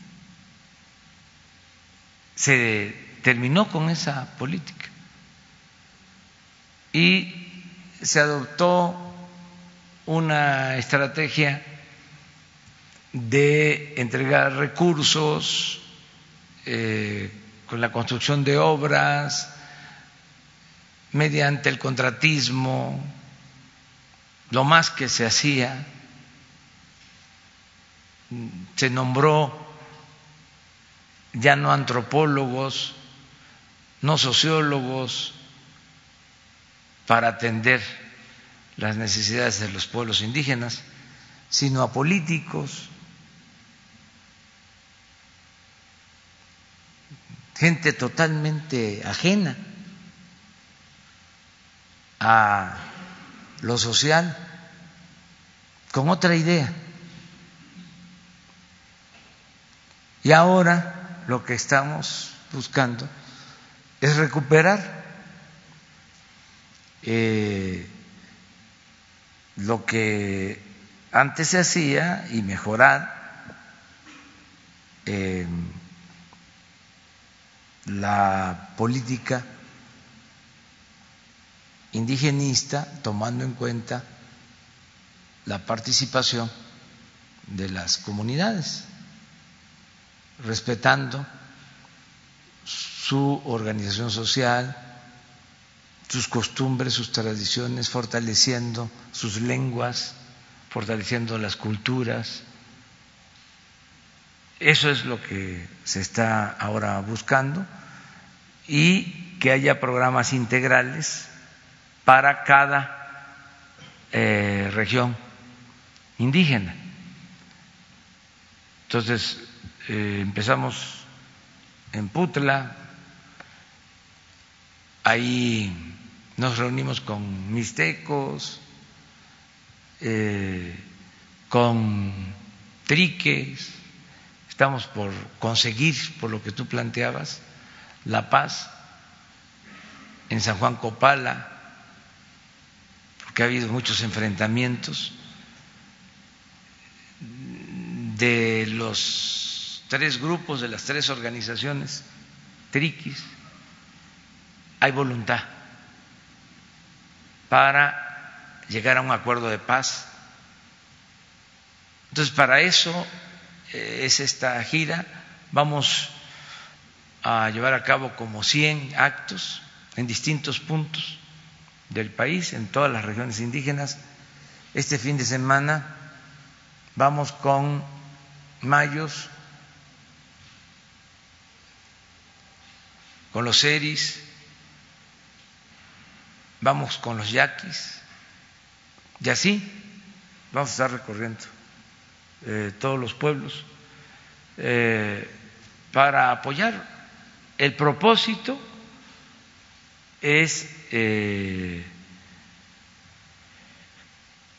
se terminó con esa política y se adoptó una estrategia de entregar recursos eh, con la construcción de obras, mediante el contratismo, lo más que se hacía, se nombró ya no antropólogos, no sociólogos, para atender las necesidades de los pueblos indígenas, sino a políticos, gente totalmente ajena a lo social con otra idea. Y ahora lo que estamos buscando es recuperar eh, lo que antes se hacía y mejorar eh, la política indigenista tomando en cuenta la participación de las comunidades, respetando su organización social, sus costumbres, sus tradiciones, fortaleciendo sus lenguas, fortaleciendo las culturas. Eso es lo que se está ahora buscando y que haya programas integrales para cada eh, región indígena. Entonces, eh, empezamos en Putla, ahí nos reunimos con mixtecos, eh, con triques, estamos por conseguir, por lo que tú planteabas, la paz en San Juan Copala, porque ha habido muchos enfrentamientos de los tres grupos, de las tres organizaciones, triquis, hay voluntad para llegar a un acuerdo de paz. Entonces, para eso es esta gira. Vamos a llevar a cabo como 100 actos en distintos puntos del país, en todas las regiones indígenas. Este fin de semana vamos con Mayos, con los Eris, vamos con los yaquis, y así vamos a estar recorriendo eh, todos los pueblos eh, para apoyar. El propósito es eh,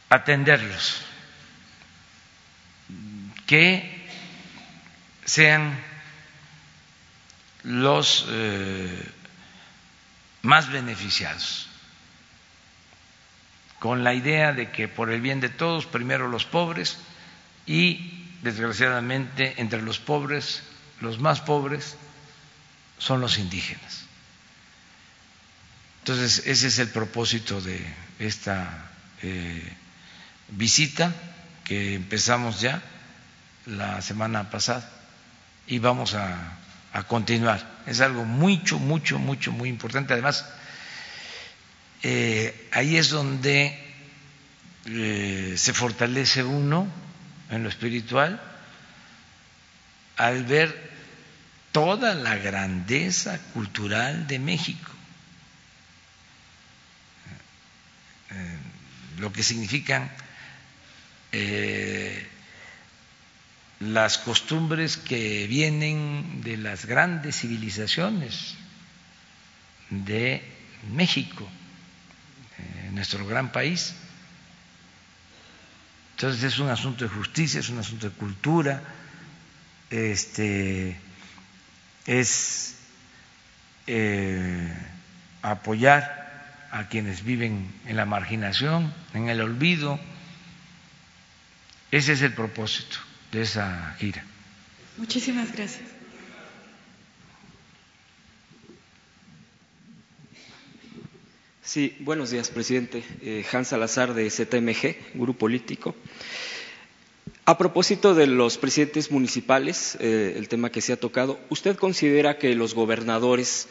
atenderlos, que sean los más beneficiados con la idea de que por el bien de todos, primero los pobres y, desgraciadamente, entre los pobres, los más pobres son los indígenas. Entonces, ese es el propósito de esta eh, visita que empezamos ya la semana pasada y vamos a, continuar. Es algo mucho, mucho, mucho, muy importante. Además, eh, ahí es donde eh, se fortalece uno en lo espiritual al ver toda la grandeza cultural de México, eh, lo que significan las costumbres que vienen de las grandes civilizaciones de México nuestro gran país. Entonces es un asunto de justicia, es un asunto de cultura, este, es eh, apoyar a quienes viven en la marginación, en el olvido. Ese es el propósito de esa gira. Muchísimas gracias. Sí, buenos días, presidente. Eh, Hans Salazar de ZMG, Grupo Político. A propósito de los presidentes municipales, eh, el tema que se ha tocado, ¿usted considera que los gobernadores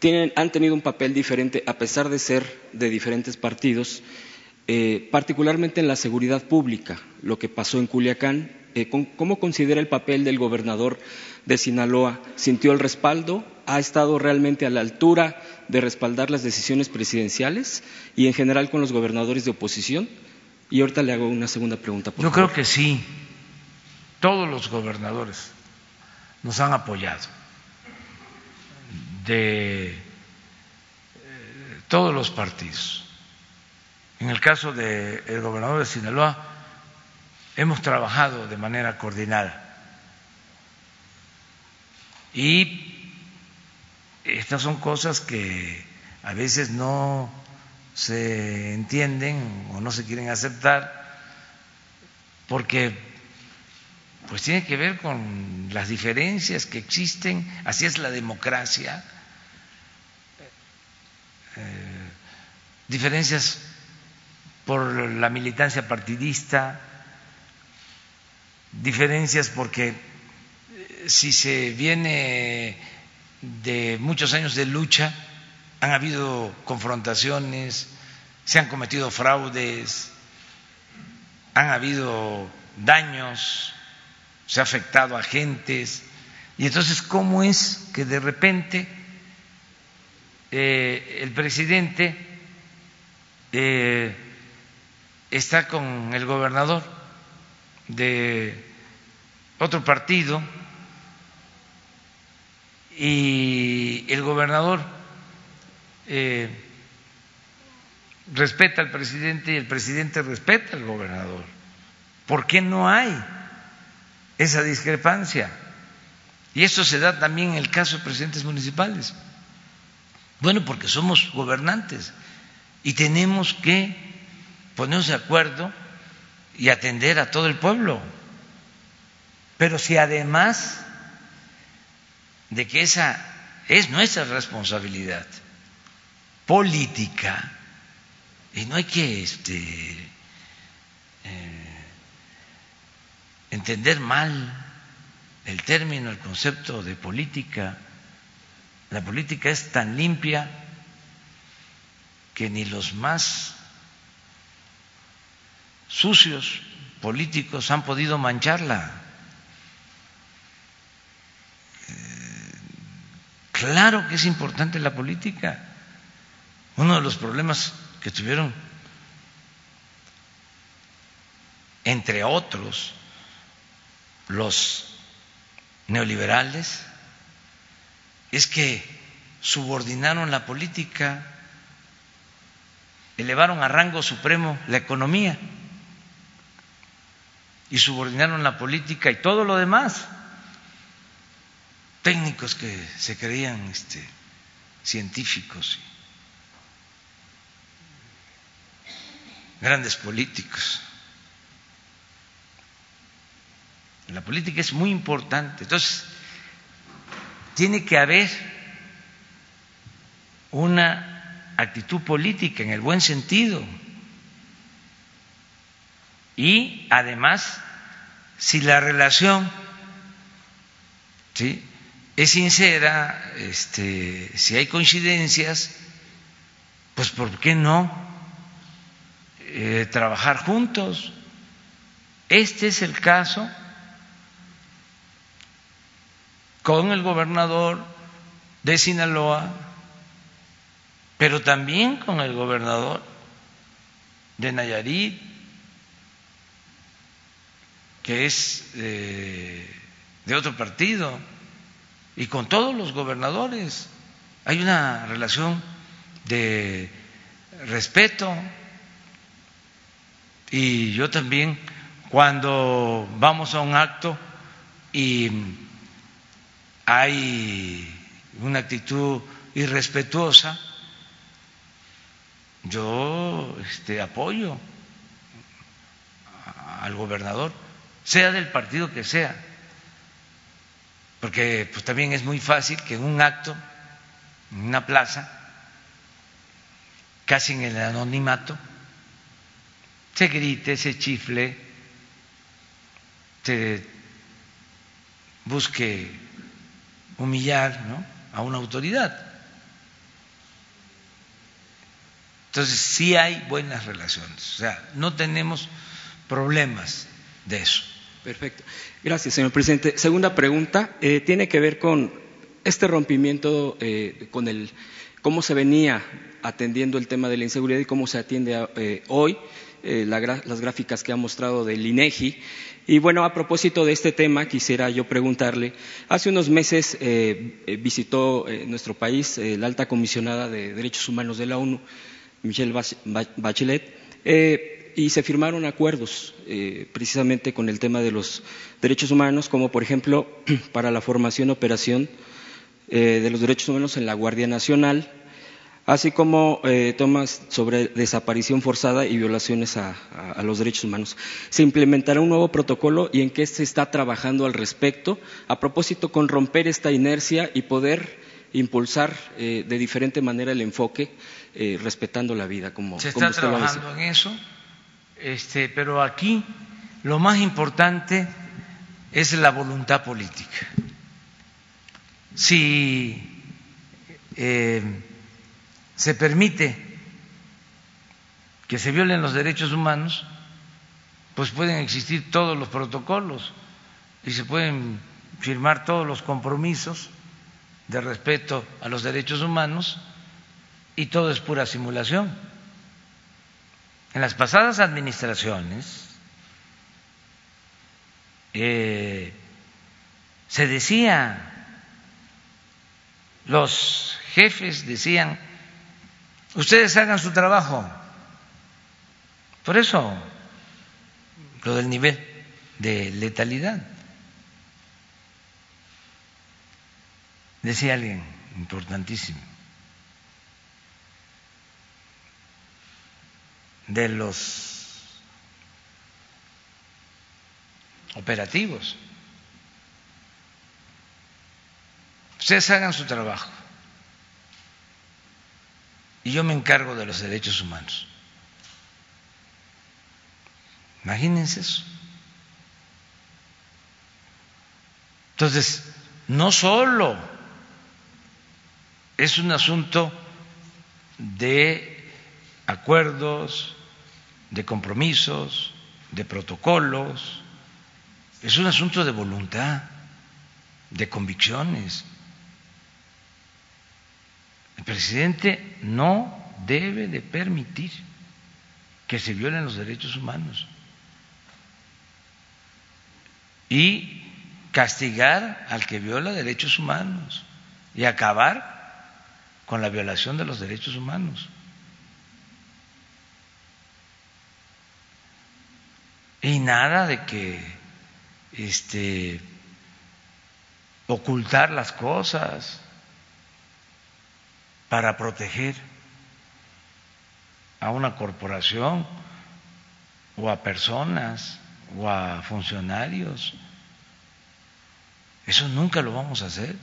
tienen, han tenido un papel diferente a pesar de ser de diferentes partidos, eh, particularmente en la seguridad pública, lo que pasó en Culiacán? ¿Cómo considera el papel del gobernador de Sinaloa? ¿Sintió el respaldo? ¿Ha estado realmente a la altura de respaldar las decisiones presidenciales y en general con los gobernadores de oposición? Y ahorita le hago una segunda pregunta. Yo creo que sí. Todos los gobernadores nos han apoyado de eh, todos los partidos. En el caso del gobernador de Sinaloa, hemos trabajado de manera coordinada. Y estas son cosas que a veces no se entienden o no se quieren aceptar porque pues tiene que ver con las diferencias que existen, así es la democracia, eh, diferencias por la militancia partidista, diferencias porque si se viene de muchos años de lucha, han habido confrontaciones, se han cometido fraudes, han habido daños, se ha afectado a gentes. Y entonces, ¿cómo es que de repente eh, el presidente eh, está con el gobernador de otro partido y el gobernador eh, respeta al presidente y el presidente respeta al gobernador. ¿Por qué no hay esa discrepancia? Y esto se da también en el caso de presidentes municipales. Bueno, porque somos gobernantes y tenemos que ponernos de acuerdo y atender a todo el pueblo. Pero si además de que esa es nuestra responsabilidad política, y no hay que este, eh, entender mal el término, el concepto de política. La política es tan limpia que ni los más sucios políticos han podido mancharla. Claro que es importante la política. Uno de los problemas que tuvieron, entre otros, los neoliberales, es que subordinaron la política, elevaron a rango supremo la economía y subordinaron la política y todo lo demás. Técnicos que se creían este, científicos, grandes políticos. La política es muy importante. Entonces, tiene que haber una actitud política en el buen sentido. Y además, si la relación ¿sí? Es sincera, este, si hay coincidencias, pues ¿por qué no eh, trabajar juntos? Este es el caso con el gobernador de Sinaloa, pero también con el gobernador de Nayarit, que es eh, de otro partido, y con todos los gobernadores. Hay una relación de respeto y yo también cuando vamos a un acto y hay una actitud irrespetuosa, yo este, apoyo al gobernador, sea del partido que sea, porque pues también es muy fácil que en un acto, en una plaza, casi en el anonimato, se grite, se chifle, se busque humillar a una autoridad. Entonces sí hay buenas relaciones, o sea, no tenemos problemas de eso. Perfecto. Gracias, señor presidente. Segunda pregunta eh, tiene que ver con este rompimiento, eh, con el cómo se venía atendiendo el tema de la inseguridad y cómo se atiende eh, hoy. las gráficas que ha mostrado del INEGI y bueno, a propósito de este tema, quisiera yo preguntarle, hace unos meses eh, eh, visitó eh, nuestro país la alta comisionada de Derechos Humanos de la ONU, Michelle Bachelet, Eh, y se firmaron acuerdos eh, precisamente con el tema de los derechos humanos, como por ejemplo para la formación y operación eh, de los derechos humanos en la Guardia Nacional, así como eh, tomas sobre desaparición forzada y violaciones a, los derechos humanos. Se implementará un nuevo protocolo y en qué se está trabajando al respecto, a propósito con romper esta inercia y poder impulsar eh, de diferente manera el enfoque, eh, respetando la vida. Como, se está trabajando en eso, este, pero aquí lo más importante es la voluntad política. Si se permite que se violen los derechos humanos, pues pueden existir todos los protocolos y se pueden firmar todos los compromisos de respeto a los derechos humanos y todo es pura simulación. En las pasadas administraciones eh, se decía, los jefes decían, ustedes hagan su trabajo. Por eso, lo del nivel de letalidad. Decía alguien importantísimo, de los operativos. Ustedes hagan su trabajo y yo me encargo de los derechos humanos. Imagínense eso. Entonces, no solo es un asunto de acuerdos, de compromisos, de protocolos, es un asunto de voluntad, de convicciones. El presidente no debe de permitir que se violen los derechos humanos y castigar al que viola derechos humanos y acabar con la violación de los derechos humanos. Y nada de que este ocultar las cosas para proteger a una corporación o a personas o a funcionarios. Eso nunca lo vamos a hacer.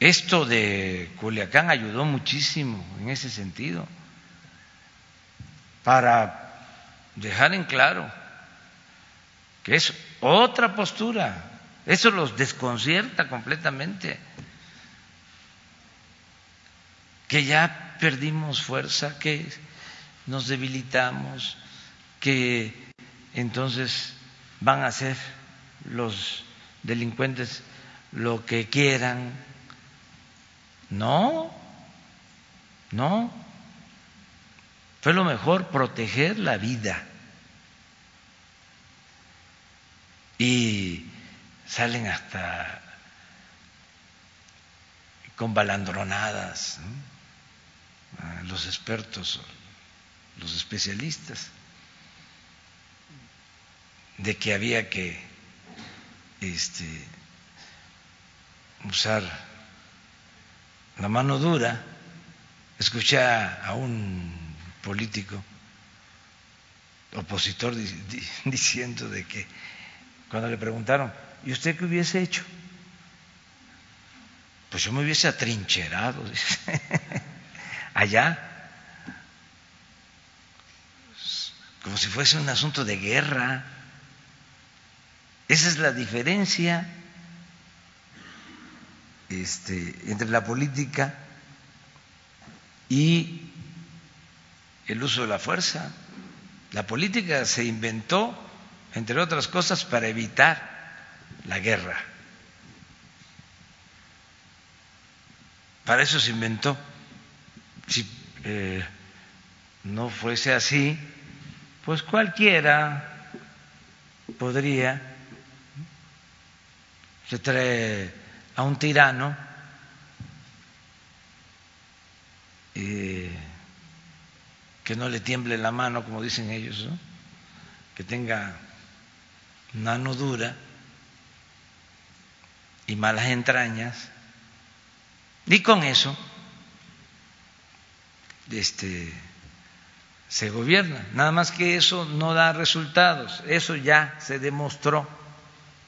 Esto de Culiacán ayudó muchísimo en ese sentido para dejar en claro que es otra postura eso los desconcierta completamente. Que ya perdimos fuerza, que nos debilitamos, que entonces van a hacer los delincuentes lo que quieran. No, no. Fue lo mejor proteger la vida. Y salen hasta con balandronadas los expertos, los especialistas, de que había que este, usar la mano dura. Escuché a un político opositor diciendo de que cuando le preguntaron ¿Y usted qué hubiese hecho? Pues yo me hubiese atrincherado allá, como si fuese un asunto de guerra. Esa es la diferencia este, entre la política y el uso de la fuerza. La política se inventó, entre otras cosas, para evitar la guerra. Para eso se inventó. Si eh, no fuese así, pues cualquiera podría, se trae a un tirano, que no le tiemble la mano, como dicen ellos, que tenga mano dura y malas entrañas, y con eso este, se gobierna. Nada más que eso no da resultados, eso ya se demostró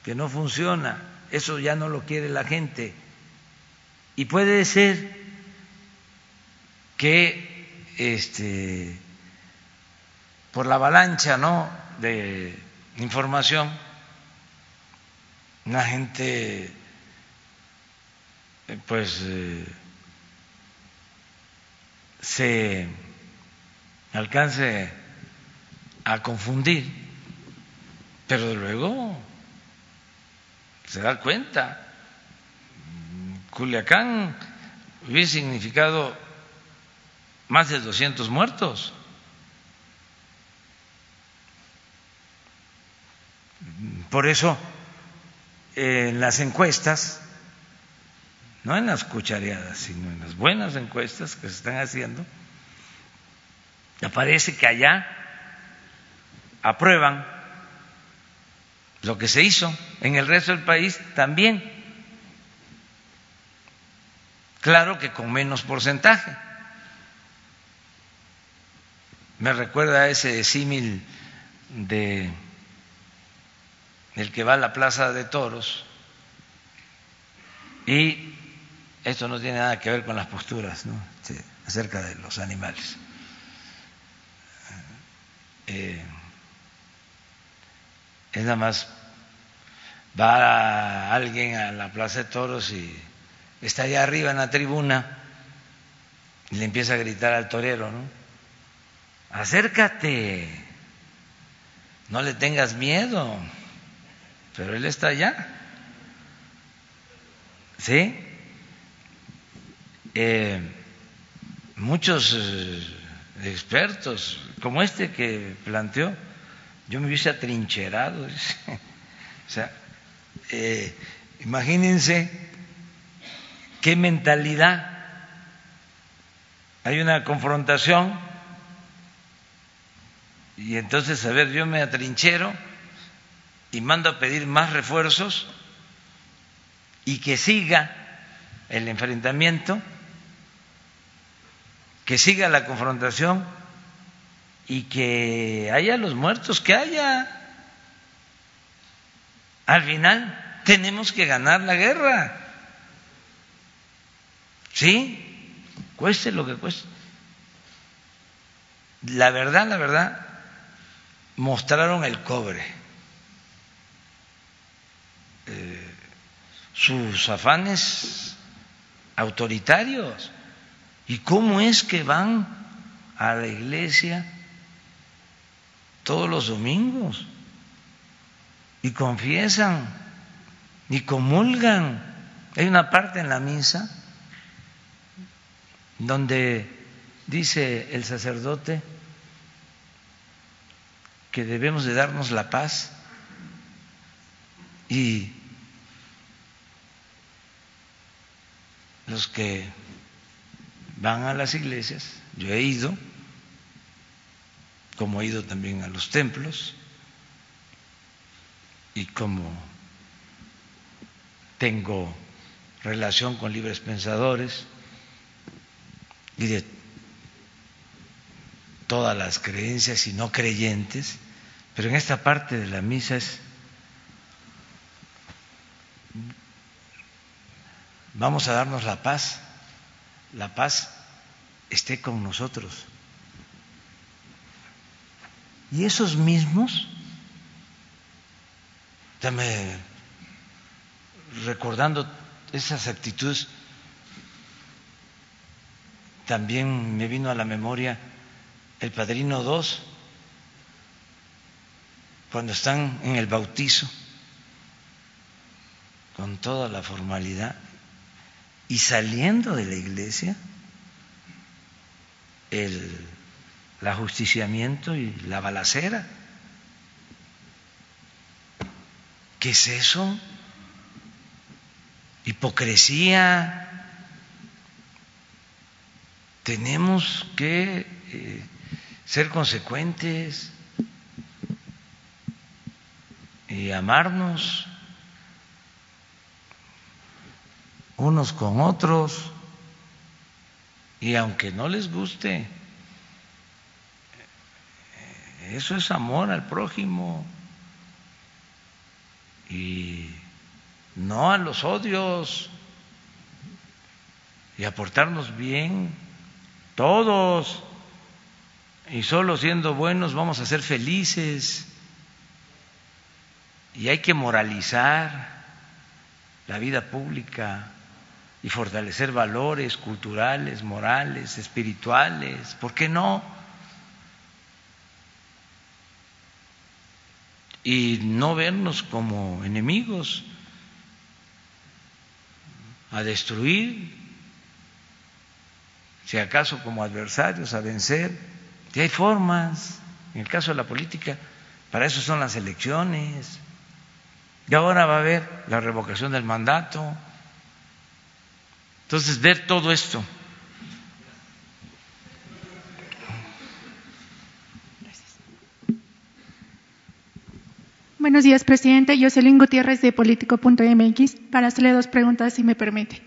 que no funciona, eso ya no lo quiere la gente. Y puede ser que este, por la avalancha ¿no? de información, la gente pues eh, se alcance a confundir, pero luego se da cuenta. Culiacán hubiese significado más de 200 muertos. Por eso, en las encuestas, no en las cuchareadas, sino en las buenas encuestas que se están haciendo, aparece que allá aprueban lo que se hizo en el resto del país también. Claro que con menos porcentaje. Me recuerda a ese símil de el que va a la plaza de toros y esto no tiene nada que ver con las posturas ¿no? acerca de los animales. Eh, es nada más va alguien a la plaza de toros y está allá arriba en la tribuna y le empieza a gritar al torero, ¿no? Acércate, no le tengas miedo, pero él está allá. ¿Sí? Eh, muchos eh, expertos, como este que planteó, yo me hubiese atrincherado. o sea, eh, imagínense qué mentalidad. Hay una confrontación y entonces, a ver, yo me atrinchero y mando a pedir más refuerzos y que siga el enfrentamiento, que siga la confrontación y que haya los muertos, que haya. Al final tenemos que ganar la guerra. ¿Sí? Cueste lo que cueste. La verdad, la verdad, mostraron el cobre. Eh, sus afanes autoritarios. ¿Y cómo es que van a la iglesia todos los domingos y confiesan y comulgan. Hay una parte en la misa donde dice el sacerdote que debemos de darnos la paz. Y los que van a las iglesias, yo he ido, como he ido también a los templos y como tengo relación con libres pensadores y de todas las creencias y no creyentes, pero en esta parte de la misa es vamos a darnos la paz, la paz esté con nosotros. Y esos mismos, dame recordando esas actitudes, también me vino a la memoria el Padrino II, cuando están en el bautizo, con toda la formalidad, y saliendo de la iglesia, el ajusticiamiento y la balacera. ¿Qué es eso? Hipocresía. Tenemos que eh, ser consecuentes y amarnos unos con otros y aunque no les guste, eso es amor al prójimo y no a los odios y aportarnos bien todos y solo siendo buenos vamos a ser felices y hay que moralizar la vida pública y fortalecer valores culturales, morales, espirituales, ¿por qué no? Y no vernos como enemigos, a destruir, si acaso como adversarios, a vencer. Y hay formas, en el caso de la política, para eso son las elecciones. Y ahora va a haber la revocación del mandato. Entonces, ver todo esto. Buenos días, presidente. Jocelyn Gutiérrez de Político.mx para hacerle dos preguntas, si me permite.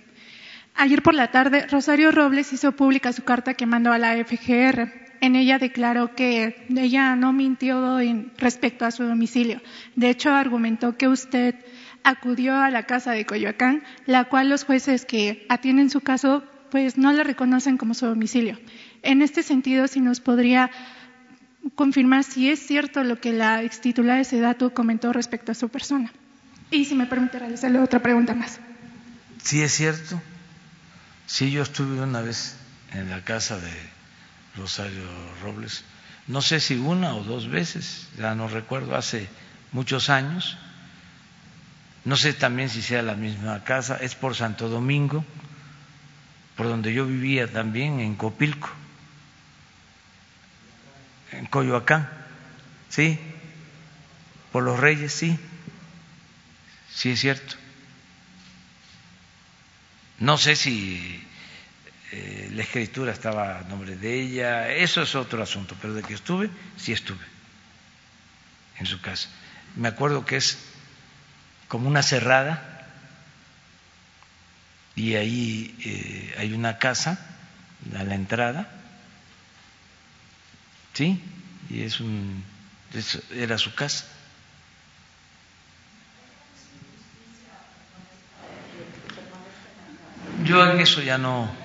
Ayer por la tarde, Rosario Robles hizo pública su carta que mandó a la FGR. En ella declaró que ella no mintió en respecto a su domicilio. De hecho, argumentó que usted acudió a la casa de Coyoacán, la cual los jueces que atienden su caso pues no la reconocen como su domicilio. En este sentido, si nos podría confirmar si es cierto lo que la ex titular de Sedatu comentó respecto a su persona. Y si me permite realizarle otra pregunta más. Sí, es cierto. Sí, yo estuve una vez en la casa de Rosario Robles, no sé si una o dos veces, ya no recuerdo, hace muchos años. No sé también si sea la misma casa, es por Santo Domingo, por donde yo vivía también, en Copilco, en Coyoacán, sí, por los Reyes, sí, sí es cierto. No sé si eh, la escritura estaba a nombre de ella, eso es otro asunto, pero de que estuve, sí estuve en su casa. Me acuerdo que es como una cerrada y ahí eh, hay una casa a la entrada, ¿sí? Y es un, era su casa. Yo en eso ya no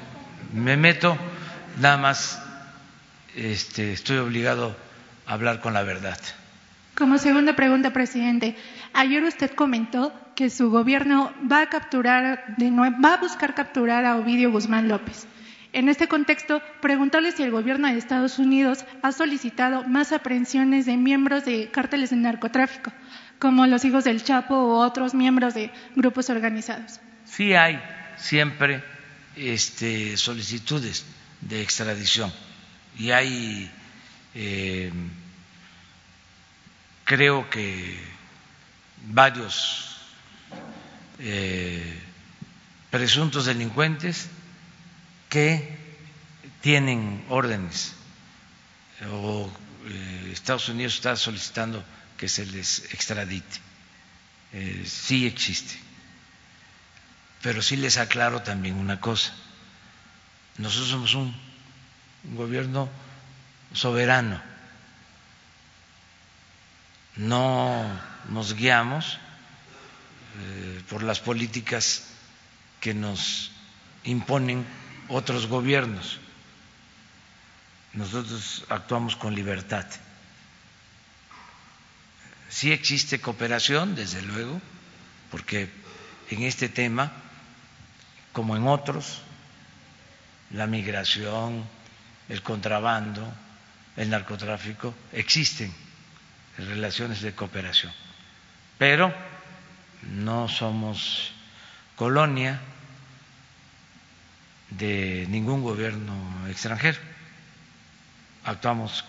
me meto, nada más este, estoy obligado a hablar con la verdad. Como segunda pregunta, presidente, ayer usted comentó que su gobierno va a capturar, de nuevo, va a buscar capturar a Ovidio Guzmán López. En este contexto, preguntarle si el gobierno de Estados Unidos ha solicitado más aprehensiones de miembros de cárteles de narcotráfico, como los hijos del Chapo u otros miembros de grupos organizados. Sí hay siempre este, solicitudes de extradición y hay eh, creo que varios eh, presuntos delincuentes que tienen órdenes o eh, Estados Unidos está solicitando que se les extradite. Sí existe. Pero sí les aclaro también una cosa. Nosotros somos un gobierno soberano no nos guiamos eh, por las políticas que nos imponen otros gobiernos. Nosotros actuamos con libertad. Sí existe cooperación, desde luego, porque en este tema, como en otros, la migración, el contrabando, el narcotráfico, existen relaciones de cooperación. Pero no somos colonia de ningún gobierno extranjero. Actuamos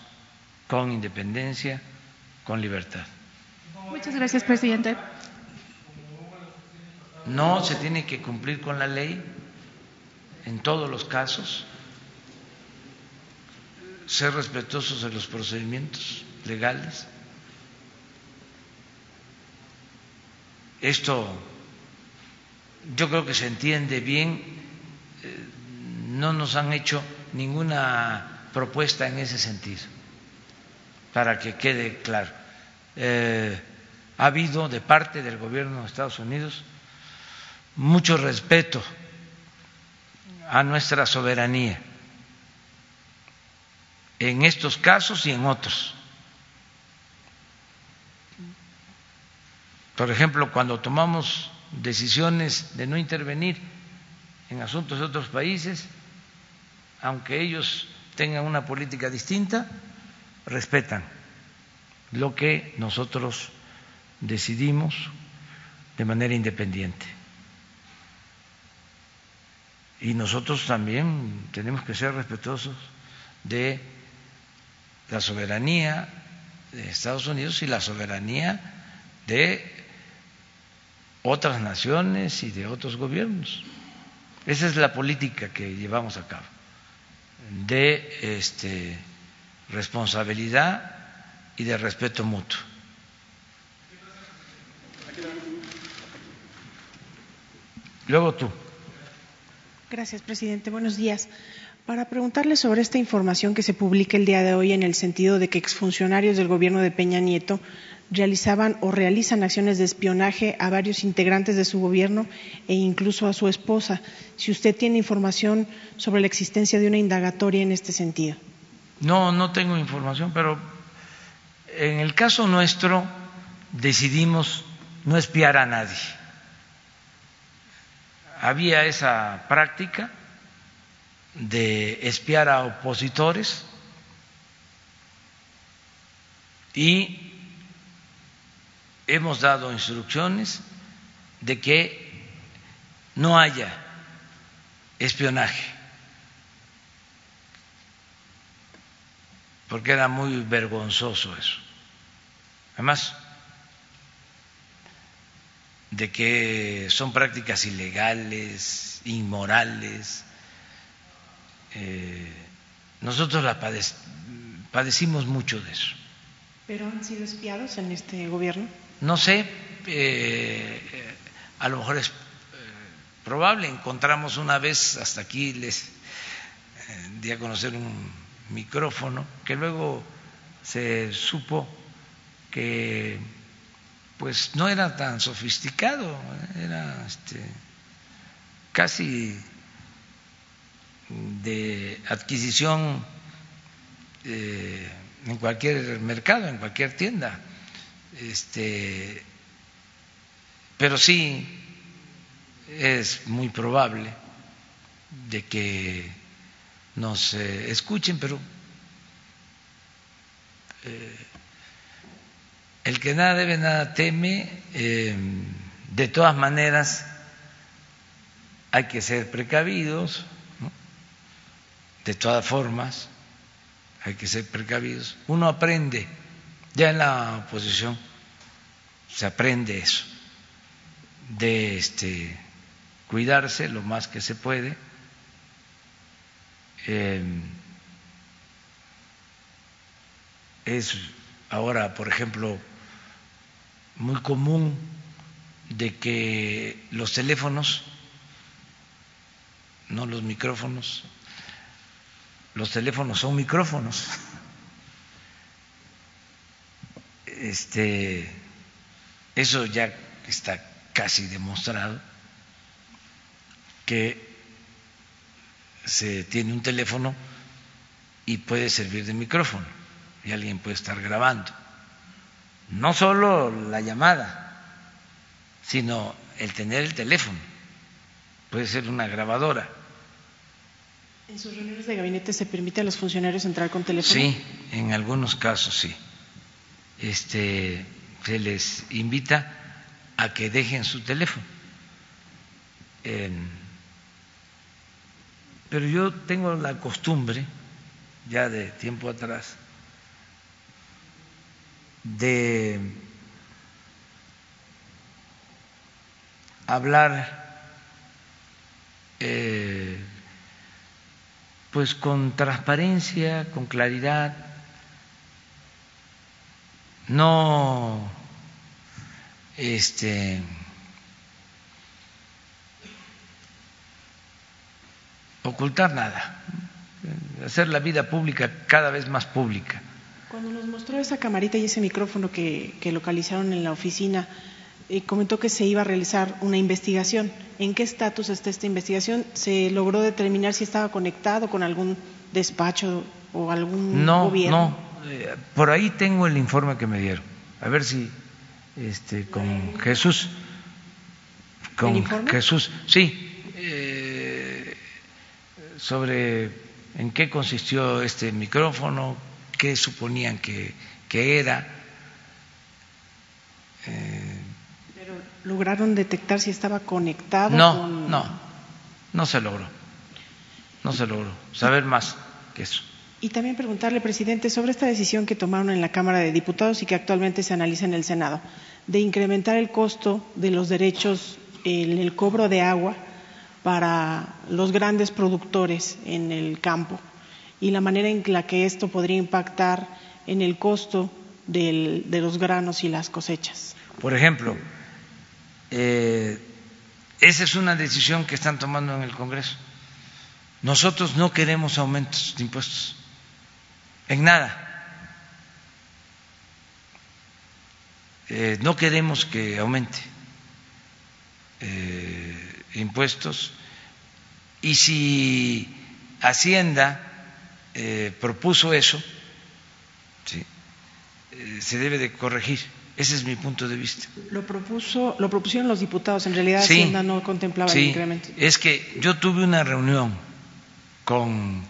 con independencia, con libertad. Muchas gracias, presidente. No se tiene que cumplir con la ley en todos los casos. ser respetuosos de los procedimientos legales. Esto yo creo que se entiende bien, eh, no nos han hecho ninguna propuesta en ese sentido, para que quede claro. Eh, ha habido de parte del gobierno de Estados Unidos mucho respeto a nuestra soberanía en estos casos y en otros. Por ejemplo, cuando tomamos decisiones de no intervenir en asuntos de otros países, aunque ellos tengan una política distinta, respetan lo que nosotros decidimos de manera independiente. Y nosotros también tenemos que ser respetuosos de la soberanía de Estados Unidos y la soberanía de otras naciones y de otros gobiernos. Esa es la política que llevamos a cabo, de este, responsabilidad y de respeto mutuo. Luego tú. Gracias, presidente. Buenos días. Para preguntarle sobre esta información que se publica el día de hoy en el sentido de que exfuncionarios del gobierno de Peña Nieto realizaban o realizan acciones de espionaje a varios integrantes de su gobierno e incluso a su esposa. Si usted tiene información sobre la existencia de una indagatoria en este sentido. No, no tengo información, pero en el caso nuestro decidimos no espiar a nadie. Había esa práctica de espiar a opositores y hemos dado instrucciones de que no haya espionaje, porque era muy vergonzoso eso. Además, de que son prácticas ilegales, inmorales. Eh, nosotros la padecimos mucho de eso. ¿Pero han sido espiados en este gobierno? No sé, eh, a lo mejor es eh, probable. Encontramos una vez, hasta aquí les di a conocer un micrófono, que luego se supo que pues no era tan sofisticado, era este, casi de adquisición eh, en cualquier mercado, en cualquier tienda. Este, pero sí es muy probable de que nos eh, escuchen, pero eh, el que nada debe, nada teme. Eh, de todas maneras, hay que ser precavidos, de todas formas, hay que ser precavidos. Uno aprende, ya en la oposición se aprende eso, de este, cuidarse lo más que se puede. Eh, es ahora, por ejemplo, muy común de que los teléfonos, no los micrófonos, los teléfonos son micrófonos. Este, eso ya está casi demostrado que se tiene un teléfono y puede servir de micrófono y alguien puede estar grabando no solo la llamada, sino el tener el teléfono. Puede ser una grabadora. ¿En sus reuniones de gabinete se permite a los funcionarios entrar con teléfono? Sí, en algunos casos sí. Este, se les invita a que dejen su teléfono. pero yo tengo la costumbre, ya de tiempo atrás, de hablar eh, pues con transparencia, con claridad, no este ocultar nada, hacer la vida pública cada vez más pública. Cuando nos mostró esa camarita y ese micrófono que, localizaron en la oficina, eh, comentó que se iba a realizar una investigación. ¿En qué estatus está esta investigación? ¿Se logró determinar si estaba conectado con algún despacho o algún gobierno? No, eh, por ahí tengo el informe que me dieron. A ver si este, con Jesús. Con Jesús, sí. Eh, sobre en qué consistió este micrófono, qué suponían que, era. Eh, ¿Pero lograron detectar si estaba conectado? No, no, no se logró. No se logró saber más que eso. Y también preguntarle, presidente, sobre esta decisión que tomaron en la Cámara de Diputados y que actualmente se analiza en el Senado, de incrementar el costo de los derechos en el cobro de agua para los grandes productores en el campo y la manera en la que esto podría impactar en el costo de los granos y las cosechas. Por ejemplo, eh, esa es una decisión que están tomando en el Congreso. Nosotros no queremos aumentos de impuestos, en nada. Eh, no queremos que aumente eh, impuestos y si Hacienda eh, propuso eso, eh, se debe de corregir. Ese es mi punto de vista. Lo propuso, lo propusieron los diputados. En realidad Hacienda no contemplaba el incremento. Es que yo tuve una reunión con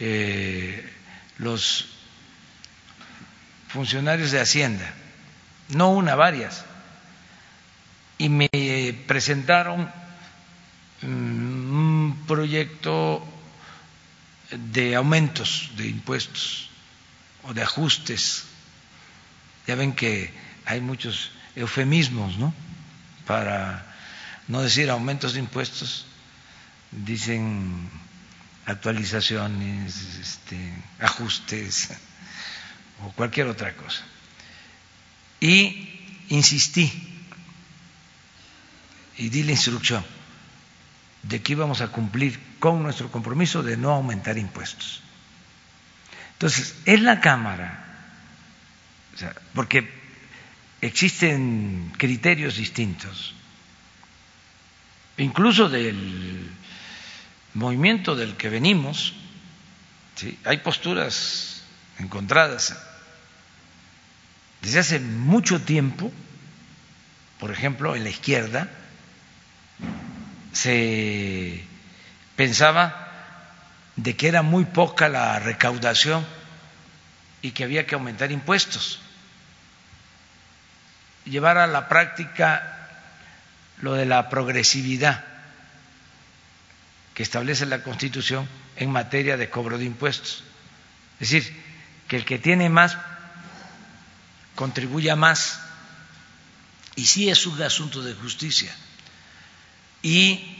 eh, los funcionarios de Hacienda, no una, varias, y me presentaron mm, un proyecto de aumentos de impuestos o de ajustes. Ya ven que hay muchos eufemismos, ¿no? Para no decir aumentos de impuestos, dicen actualizaciones, este, ajustes o cualquier otra cosa. Y insistí y di la instrucción de que íbamos a cumplir con nuestro compromiso de no aumentar impuestos. Entonces, en la Cámara, porque existen criterios distintos, incluso del movimiento del que venimos, hay posturas encontradas. Desde hace mucho tiempo, por ejemplo, en la izquierda, se pensaba de que era muy poca la recaudación y que había que aumentar impuestos, llevar a la práctica lo de la progresividad que establece la Constitución en materia de cobro de impuestos. Es decir, que el que tiene más contribuya más. Y sí es un asunto de justicia y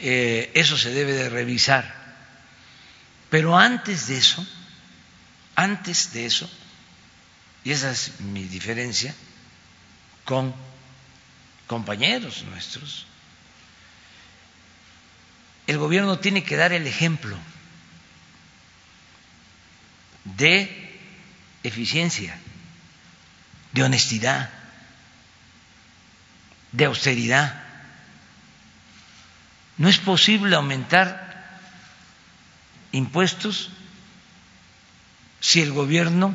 eh, eso se debe de revisar. Pero antes de eso, antes de eso, y esa es mi diferencia con compañeros nuestros, el gobierno tiene que dar el ejemplo de eficiencia, de honestidad, de austeridad. No es posible aumentar impuestos si el gobierno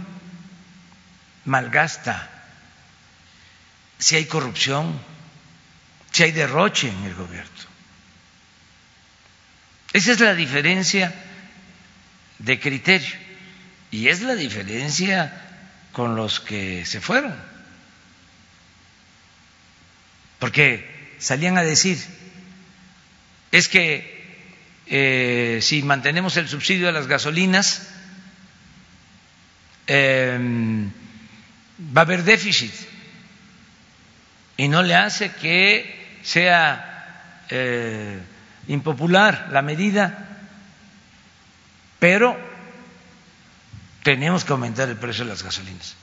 malgasta, si hay corrupción, si hay derroche en el gobierno. Esa es la diferencia de criterio y es la diferencia con los que se fueron. Porque salían a decir, es que eh, si mantenemos el subsidio a las gasolinas, em, va a haber déficit y no le hace que sea eh, impopular la medida. Pero tenemos que aumentar el precio de las gasolinas.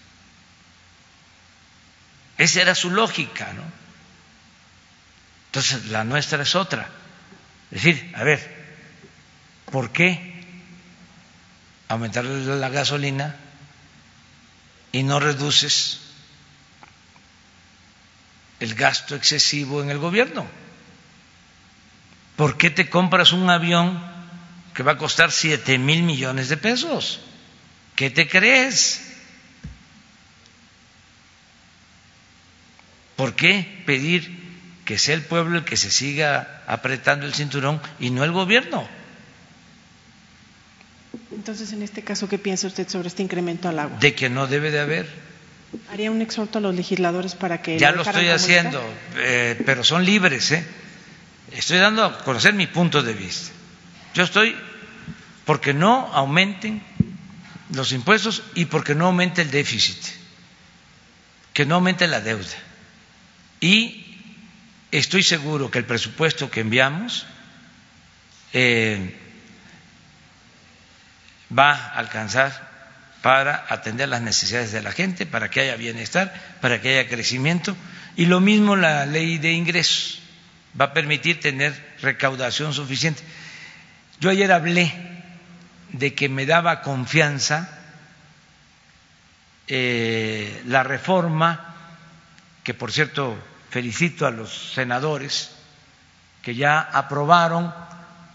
Esa era su lógica, ¿no? Entonces, la nuestra es otra. Decir, a ver, ¿por qué aumentar la gasolina y no reduces el gasto excesivo en el gobierno? ¿Por qué te compras un avión que va a costar siete mil millones de pesos? ¿Qué te crees? ¿Por qué pedir que sea el pueblo el que se siga apretando el cinturón y no el gobierno? Entonces, en este caso, ¿qué piensa usted sobre este incremento al agua? De que no debe de haber. ¿Haría un exhorto a los legisladores para que... Ya lo estoy haciendo, eh, pero son libres, ¿eh? Estoy dando a conocer mi punto de vista. Yo estoy porque no aumenten los impuestos y porque no aumente el déficit, que no aumente la deuda. Y estoy seguro que el presupuesto que enviamos eh, va a alcanzar para atender las necesidades de la gente, para que haya bienestar, para que haya crecimiento. Y lo mismo la ley de ingresos va a permitir tener recaudación suficiente. Yo ayer hablé de que me daba confianza eh, la reforma, que por cierto felicito a los senadores que ya aprobaron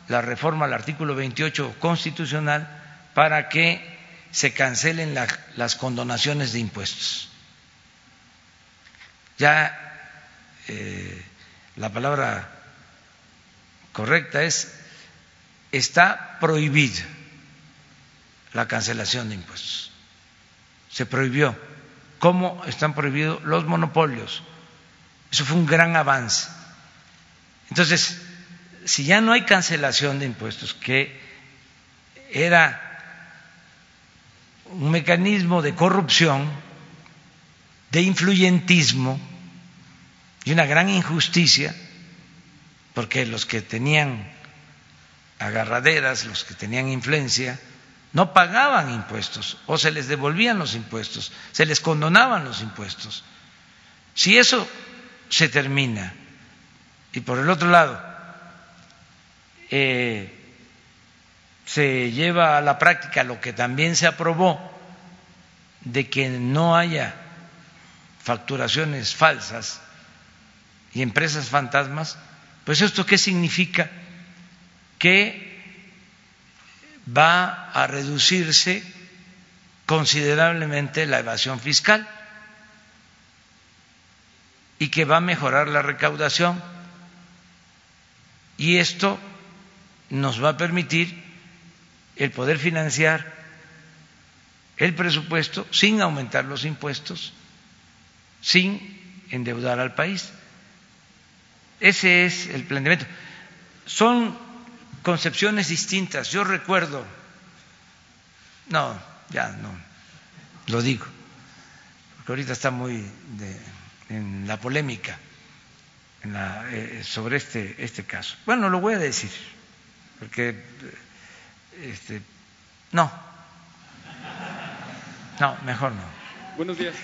la reforma al artículo 28 constitucional para que se cancelen las condonaciones de impuestos. Ya eh, la palabra correcta es está prohibido la cancelación de impuestos. Se prohibió. ¿Cómo están prohibidos los monopolios? Eso fue un gran avance. Entonces, si ya no hay cancelación de impuestos, que era un mecanismo de corrupción, de influyentismo y una gran injusticia, porque los que tenían agarraderas, los que tenían influencia, no pagaban impuestos o se les devolvían los impuestos, se les condonaban los impuestos. Si eso se termina y por el otro lado eh, se lleva a la práctica lo que también se aprobó de que no haya facturaciones falsas y empresas fantasmas, pues esto qué significa? Que va a reducirse considerablemente la evasión fiscal y que va a mejorar la recaudación. Y esto nos va a permitir el poder financiar el presupuesto sin aumentar los impuestos, sin endeudar al país. Ese es el planteamiento. Son concepciones distintas. Yo recuerdo, no, ya no, lo digo, porque ahorita está muy en la polémica en la, eh, sobre este, este caso. Bueno, lo voy a decir, porque este, no, no, mejor no. Buenos días.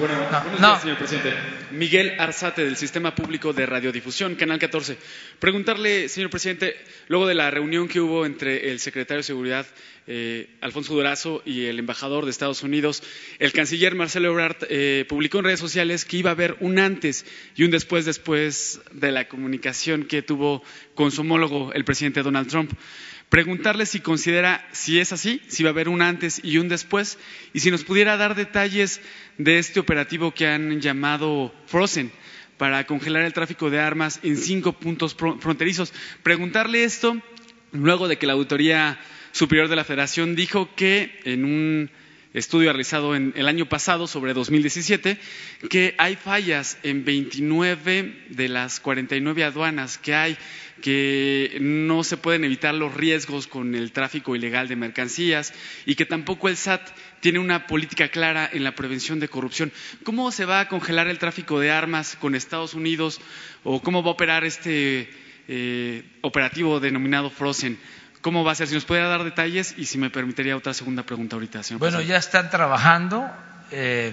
Bueno, buenos días, señor presidente. Miguel Arzate, del Sistema Público de Radiodifusión, Canal 14. Preguntarle, señor presidente, luego de la reunión que hubo entre el secretario de Seguridad, eh, Alfonso Durazo, y el embajador de Estados Unidos, el canciller Marcelo Ebrard eh, publicó en redes sociales que iba a haber un antes y un después después de la comunicación que tuvo con su homólogo, el presidente Donald Trump preguntarle si considera si es así, si va a haber un antes y un después, y si nos pudiera dar detalles de este operativo que han llamado Frozen para congelar el tráfico de armas en cinco puntos fronterizos. Preguntarle esto luego de que la Auditoría Superior de la Federación dijo que en un estudio realizado en el año pasado sobre 2017 que hay fallas en 29 de las 49 aduanas que hay que no se pueden evitar los riesgos con el tráfico ilegal de mercancías y que tampoco el SAT tiene una política clara en la prevención de corrupción. ¿Cómo se va a congelar el tráfico de armas con Estados Unidos o cómo va a operar este eh, operativo denominado Frozen? ¿Cómo va a ser? Si nos puede dar detalles y si me permitiría otra segunda pregunta ahorita, señor Bueno, ya están trabajando. Eh,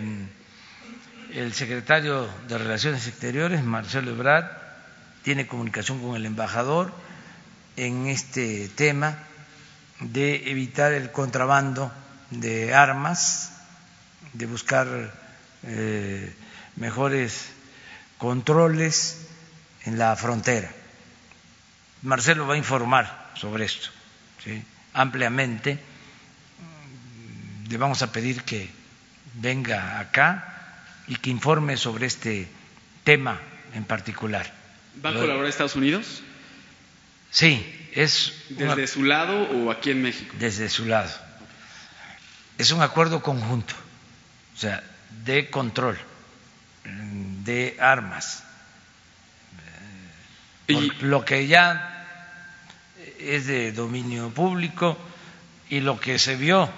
el secretario de Relaciones Exteriores, Marcelo Ebrard, tiene comunicación con el embajador en este tema de evitar el contrabando de armas, de buscar eh, mejores controles en la frontera. Marcelo va a informar sobre esto ampliamente. Le vamos a pedir que venga acá y que informe sobre este tema en particular. ¿Va a colaborar Estados Unidos? Sí, es. ¿Desde su lado o aquí en México? Desde su lado. Es un acuerdo conjunto, o sea, de control de armas. Y lo que ya es de dominio público y lo que se vio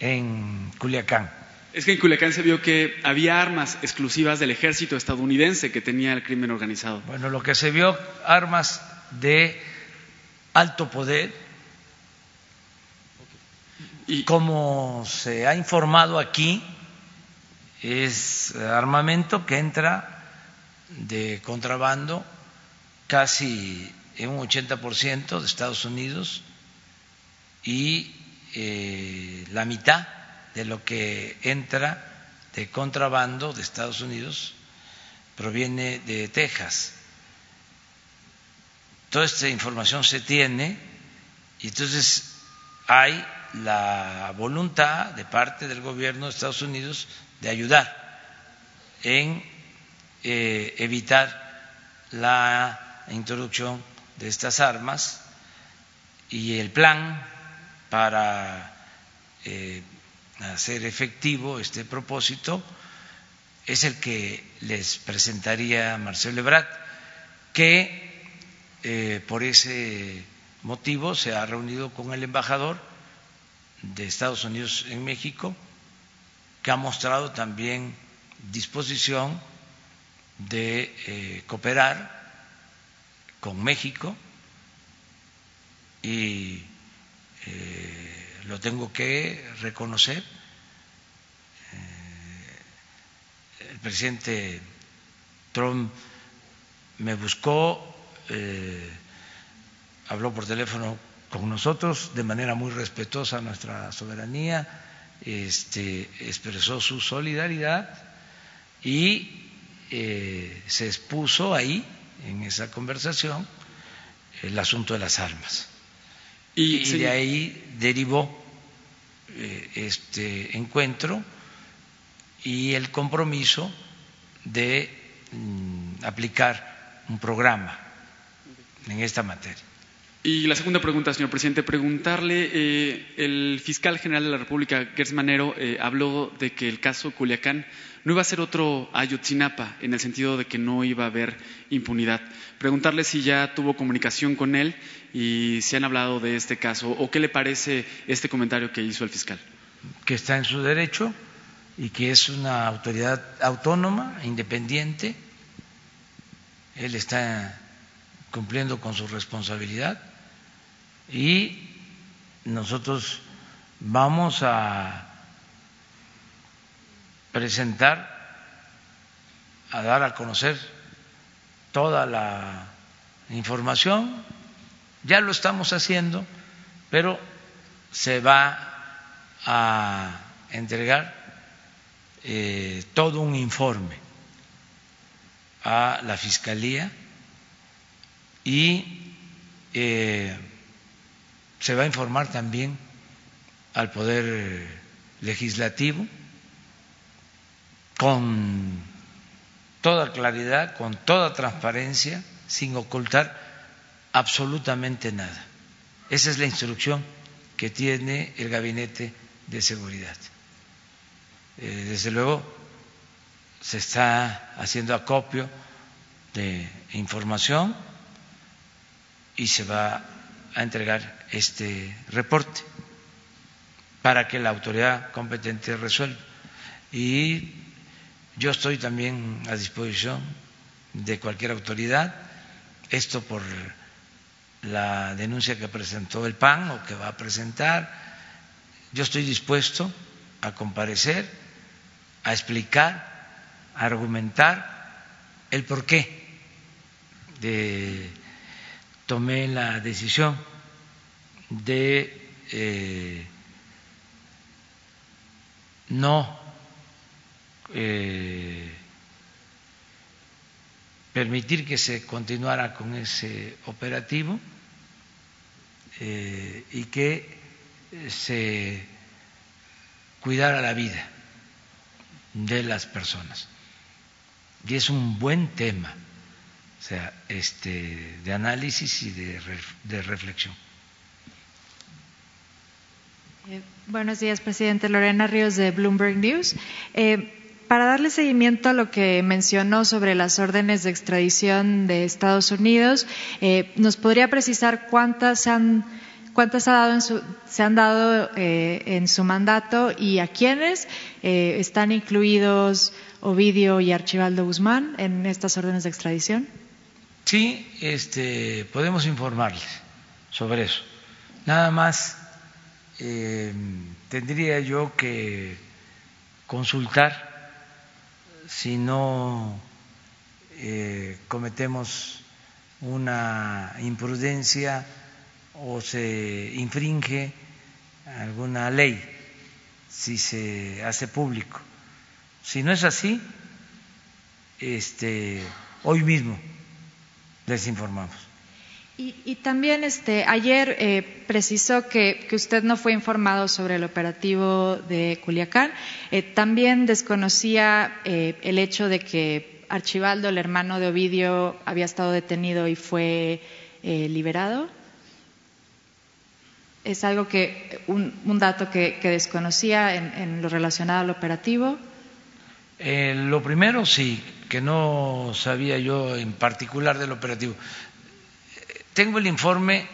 en Culiacán. Es que en Culiacán se vio que había armas exclusivas del ejército estadounidense que tenía el crimen organizado. Bueno, lo que se vio, armas de alto poder, y como se ha informado aquí, es armamento que entra de contrabando casi en un 80% de Estados Unidos y eh, la mitad de lo que entra de contrabando de Estados Unidos proviene de Texas. Toda esta información se tiene y entonces hay la voluntad de parte del gobierno de Estados Unidos de ayudar en eh, evitar la introducción de estas armas y el plan para eh, hacer efectivo este propósito es el que les presentaría Marcelo Ebrard, que eh, por ese motivo se ha reunido con el embajador de Estados Unidos en México, que ha mostrado también disposición de eh, cooperar con México y eh, lo tengo que reconocer. Eh, el presidente Trump me buscó, eh, habló por teléfono con nosotros de manera muy respetuosa nuestra soberanía, este, expresó su solidaridad y se expuso ahí en esa conversación el asunto de las armas. Y, de ahí derivó eh, este encuentro y el compromiso de mm, aplicar un programa en esta materia. Y la segunda pregunta, señor presidente, preguntarle, eh, el fiscal general de la República, Gers Manero, eh, habló de que el caso Culiacán no iba a ser otro Ayotzinapa, en el sentido de que no iba a haber impunidad. Preguntarle si ya tuvo comunicación con él y si han hablado de este caso, o qué le parece este comentario que hizo el fiscal. Que está en su derecho y que es una autoridad autónoma, independiente. Él está cumpliendo con su responsabilidad y nosotros vamos a presentar, a dar a conocer toda la información. Ya lo estamos haciendo, pero se va a entregar eh, todo un informe a la Fiscalía y eh, se va a informar también al Poder Legislativo con toda claridad, con toda transparencia, sin ocultar absolutamente nada. Esa es la instrucción que tiene el Gabinete de Seguridad. Eh, desde luego se está haciendo acopio de información y se va a entregar este reporte para que la autoridad competente resuelva. Y yo estoy también a disposición de cualquier autoridad, esto por la denuncia que presentó el PAN o que va a presentar. Yo estoy dispuesto a comparecer, a explicar, a argumentar el por qué de, tomé la decisión de eh, no eh, permitir que se continuara con ese operativo eh, y que se cuidara la vida de las personas. Y es un buen tema, o sea, este, de análisis y de, de reflexión. Eh, buenos días, presidente. Lorena Ríos de Bloomberg News. Eh, para darle seguimiento a lo que mencionó sobre las órdenes de extradición de Estados Unidos, eh, ¿nos podría precisar cuántas han cuántas ha dado en su, se han dado en su mandato y a quiénes están incluidos Ovidio y Archibaldo Guzmán en estas órdenes de extradición? Sí, este, podemos informarles sobre eso. Nada más tendría yo que consultar si no eh, cometemos una imprudencia o se infringe alguna ley, si se hace público. Si no es así, este, hoy mismo Y, también este, ayer eh, precisó que, usted no fue informado sobre el operativo de Culiacán. Eh, también desconocía eh, el hecho de que Archibaldo, el hermano de Ovidio, había estado detenido y fue liberado. Es algo que, un, dato que, desconocía en, lo relacionado al operativo. Lo primero sí, que no sabía yo en particular del operativo. Tengo el informe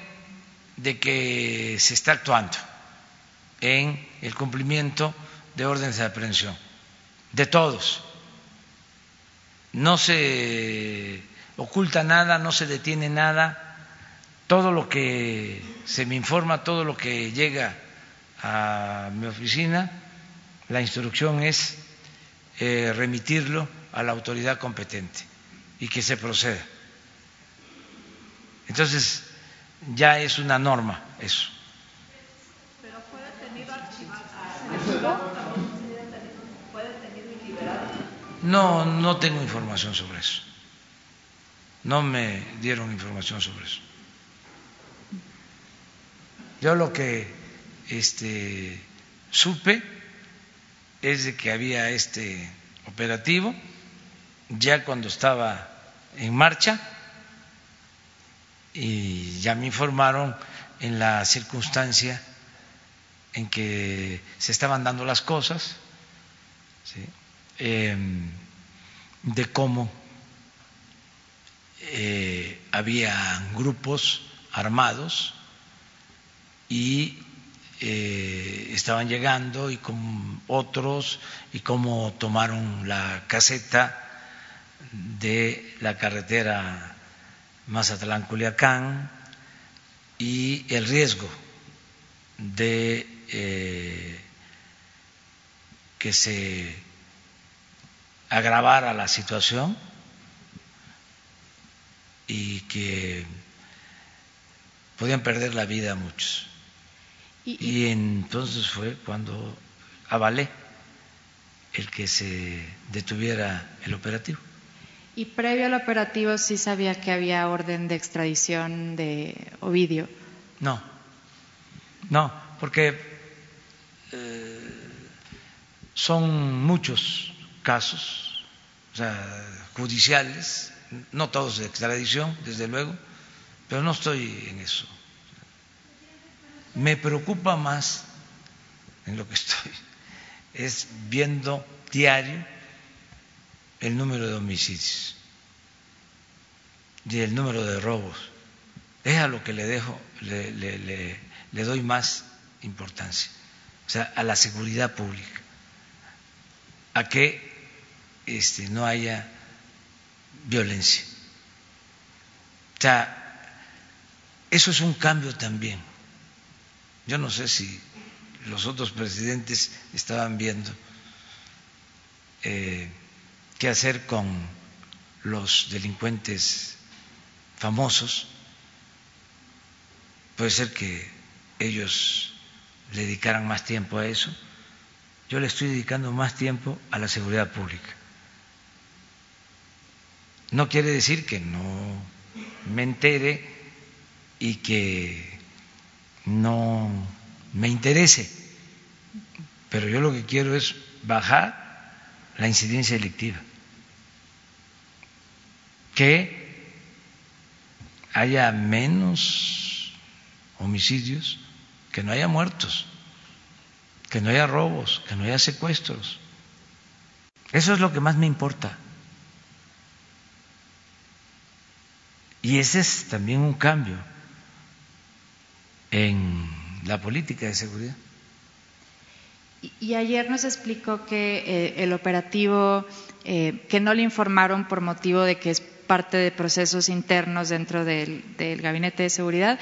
de que se está actuando en el cumplimiento de órdenes de aprehensión, de todos. No se oculta nada, no se detiene nada. Todo lo que se me informa, todo lo que llega a mi oficina, la instrucción es eh, remitirlo a la autoridad competente y que se proceda. Entonces, ya es una norma eso. ¿Pero fue detenido No, no tengo información sobre eso. No me dieron información sobre eso. Yo lo que este, supe es de que había este operativo ya cuando estaba en marcha y ya me informaron en la circunstancia en que se estaban dando las cosas, em, de cómo eh, había grupos armados y eh, estaban llegando y con otros y cómo tomaron la caseta de la carretera Mazatlán, Culiacán y el riesgo de eh, que se agravara la situación y que podían perder la vida muchos. Y entonces fue cuando avalé el que se detuviera el operativo. Y previo al operativo sí sabía que había orden de extradición de Ovidio. No, no, porque eh, son muchos casos o sea, judiciales, no todos de extradición, desde luego, pero no estoy en eso. Me preocupa más en lo que estoy, es viendo diario el número de homicidios y el número de robos. Es a lo que le dejo, le, doy más importancia, o sea, a la seguridad pública, a que este, no haya violencia. O sea, Eso es un cambio también. Yo no sé si los otros presidentes estaban viendo eh, qué hacer con los delincuentes famosos. Puede ser que ellos le dedicaran más tiempo a eso. Yo le estoy dedicando más tiempo a la seguridad pública. No quiere decir que no me entere y que no me interese, pero yo lo que quiero es bajar la incidencia delictiva, que haya menos homicidios, que no haya muertos, que no haya robos, que no haya secuestros. Eso es lo que más me importa. Y ese es también un cambio en la política de seguridad. Y, ayer nos explicó que eh, el operativo, eh, que no le informaron por motivo de que es parte de procesos internos dentro del, Gabinete de Seguridad.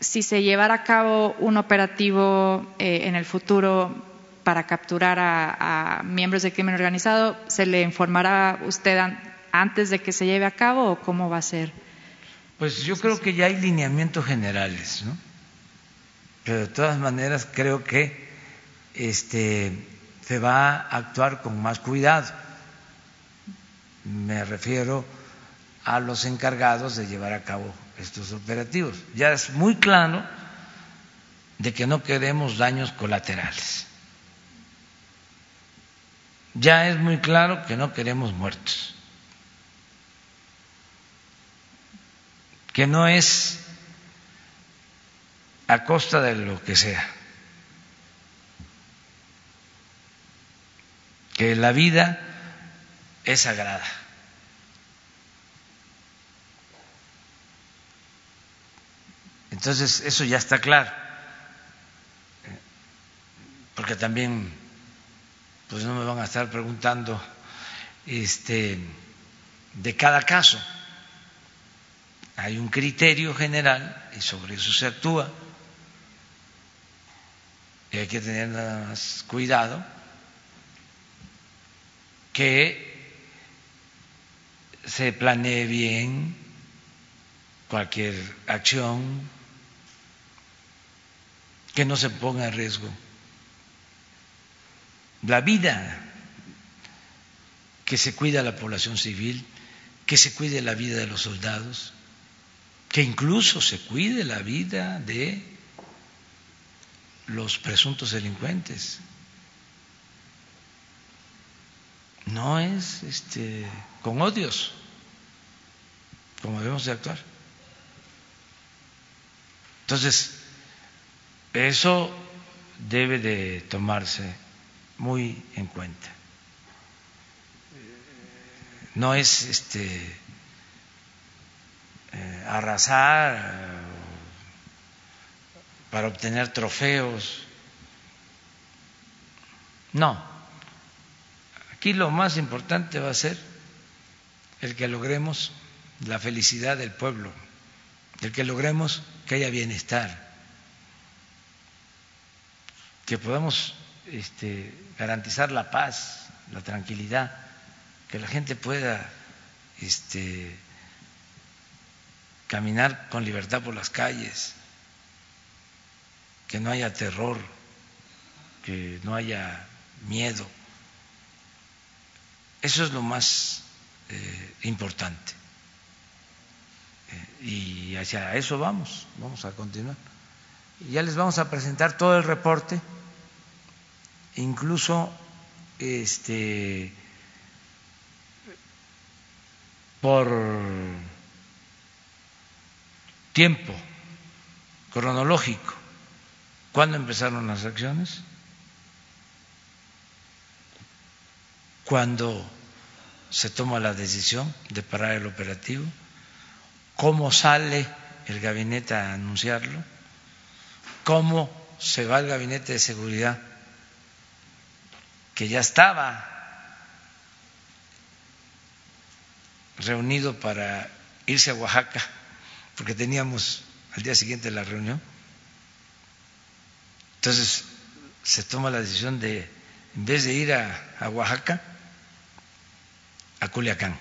Si se llevara a cabo un operativo eh, en el futuro para capturar a, miembros del crimen organizado, ¿se le informará usted antes de que se lleve a cabo o cómo va a ser? Pues yo creo que ya hay lineamientos generales, ¿no? Pero de todas maneras creo que este, se va a actuar con más cuidado. Me refiero a los encargados de llevar a cabo estos operativos. Ya es muy claro de que no queremos daños colaterales. Ya es muy claro que no queremos muertos. que no es a costa de lo que sea, que la vida es sagrada. Entonces, eso ya está claro, porque también, pues no me van a estar preguntando este, de cada caso hay un criterio general y sobre eso se actúa. Y hay que tener nada más cuidado que se planee bien cualquier acción, que no se ponga en riesgo la vida, que se cuida la población civil, que se cuide la vida de los soldados que incluso se cuide la vida de los presuntos delincuentes. No es este con odios como debemos de actuar. Entonces, eso debe de tomarse muy en cuenta. No es este eh, arrasar eh, para obtener trofeos. No, aquí lo más importante va a ser el que logremos la felicidad del pueblo, el que logremos que haya bienestar, que podamos este, garantizar la paz, la tranquilidad, que la gente pueda este, caminar con libertad por las calles, que no haya terror, que no haya miedo. Eso es lo más eh, importante. Eh, y hacia eso vamos, vamos a continuar. Ya les vamos a presentar todo el reporte, incluso este por tiempo cronológico. ¿Cuándo empezaron las acciones? ¿Cuándo se toma la decisión de parar el operativo? ¿Cómo sale el gabinete a anunciarlo? ¿Cómo se va el gabinete de seguridad que ya estaba reunido para irse a Oaxaca porque teníamos al día siguiente la reunión. Entonces se toma la decisión de, en vez de ir a, Oaxaca, a Culiacán.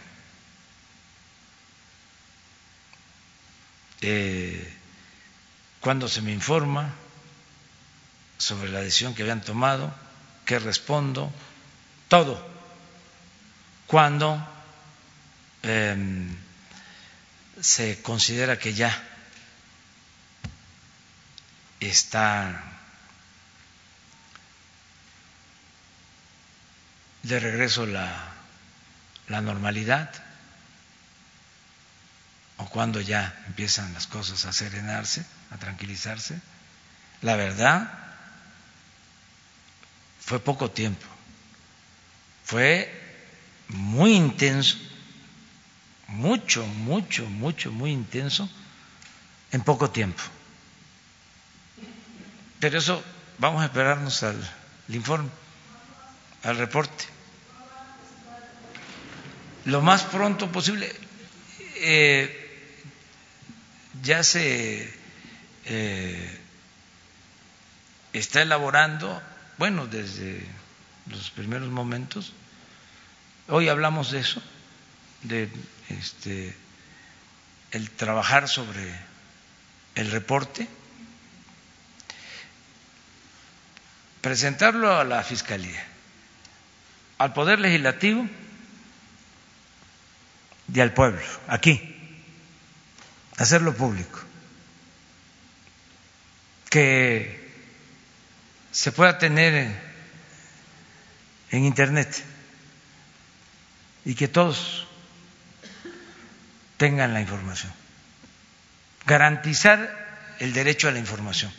Eh, cuando se me informa sobre la decisión que habían tomado, qué respondo, todo. Cuando em, se considera que ya está de regreso la, la normalidad o cuando ya empiezan las cosas a serenarse, a tranquilizarse. La verdad, fue poco tiempo, fue muy intenso, mucho, mucho, mucho, muy intenso en poco tiempo. Pero eso vamos a esperarnos al informe, al reporte lo más pronto posible. Eh, ya se eh, está elaborando, bueno, desde los primeros momentos. Hoy hablamos de eso, de este, el trabajar sobre el reporte, presentarlo a la Fiscalía, al Poder Legislativo y al pueblo, aquí, hacerlo público, que se pueda tener en Internet y que todos tengan la información. Garantizar el derecho a la información.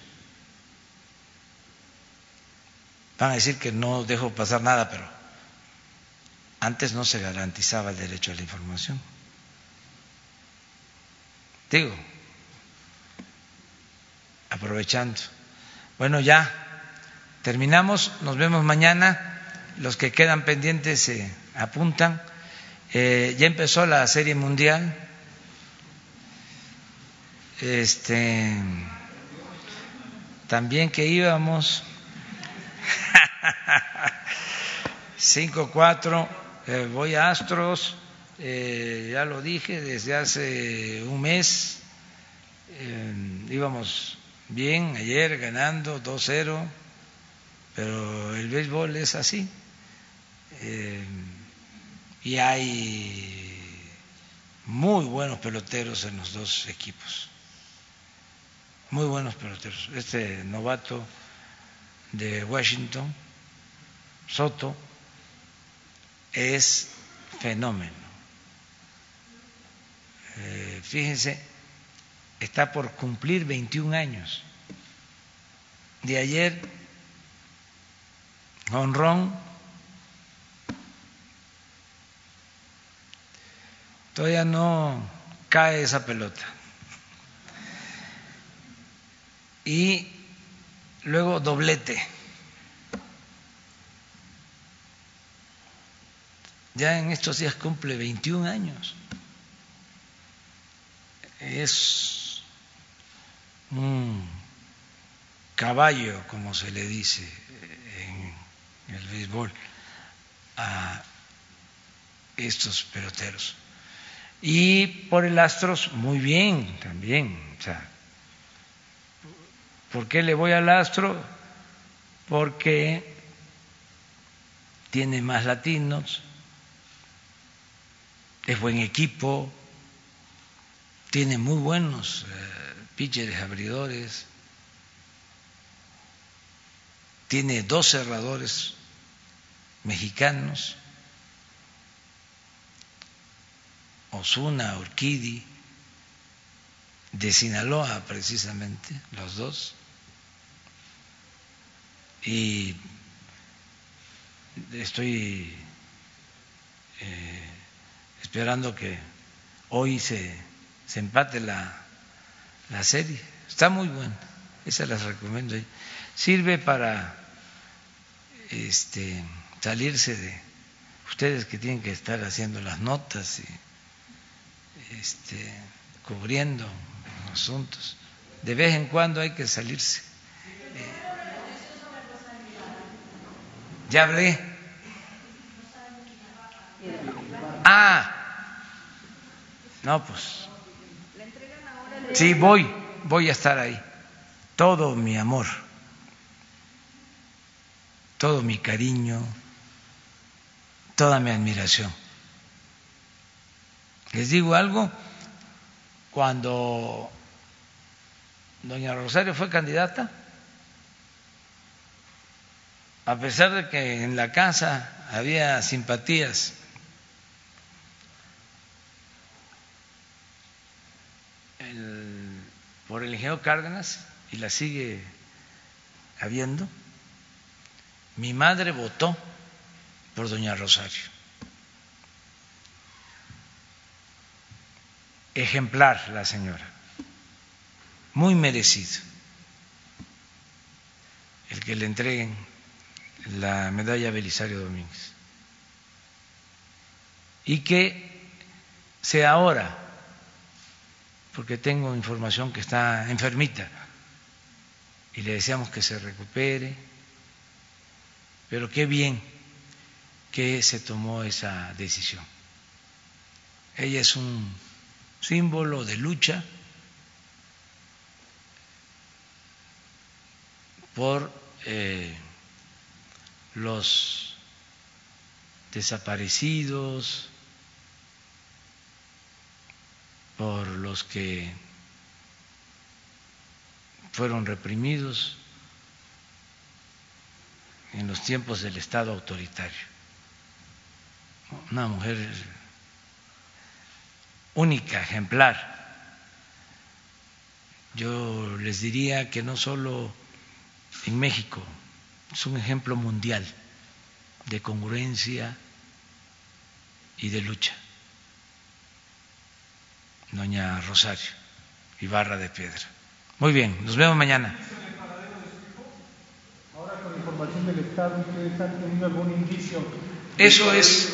Van a decir que no dejo pasar nada, pero antes no se garantizaba el derecho a la información. Digo, aprovechando. Bueno, ya terminamos, nos vemos mañana. Los que quedan pendientes se apuntan. Eh, ya empezó la serie mundial. Este también que íbamos 5-4 eh, voy a Astros, eh, ya lo dije, desde hace un mes eh, íbamos bien, ayer ganando 2-0, pero el béisbol es así. y hay muy buenos peloteros en los dos equipos, muy buenos peloteros. Este novato de Washington, Soto, es fenómeno. Eh, fíjense, está por cumplir 21 años. De ayer, honrón, todavía no cae esa pelota. Y luego doblete. Ya en estos días cumple 21 años. Es un caballo, como se le dice en el béisbol, a estos peloteros. Y por el Astros, muy bien también. ¿Por qué le voy al Astro? Porque tiene más latinos, es buen equipo, tiene muy buenos eh, pitchers abridores, tiene dos cerradores mexicanos, Osuna, Urquidi, de Sinaloa precisamente, los dos, y estoy eh, esperando que hoy se, se empate la, la serie. Está muy buena, esa las recomiendo. Sirve para este, salirse de ustedes que tienen que estar haciendo las notas y este, cubriendo asuntos. de vez en cuando hay que salirse. Ya hablé. Ah, no, pues. Sí, voy, voy a estar ahí. Todo mi amor, todo mi cariño, toda mi admiración. Les digo algo, cuando doña Rosario fue candidata, a pesar de que en la casa había simpatías por el ingeniero Cárdenas, y la sigue habiendo, mi madre votó por doña Rosario. Ejemplar la señora, muy merecido el que le entreguen la medalla Belisario Domínguez. Y que sea ahora, porque tengo información que está enfermita y le deseamos que se recupere, pero qué bien que se tomó esa decisión. Ella es un símbolo de lucha por eh, los desaparecidos, por los que fueron reprimidos en los tiempos del Estado autoritario. Una mujer única, ejemplar. Yo les diría que no solo en México, es un ejemplo mundial de congruencia y de lucha. Doña Rosario Ibarra de Piedra. Muy bien, nos vemos mañana. Ahora con información del Estado, ¿ustedes algún indicio? Eso es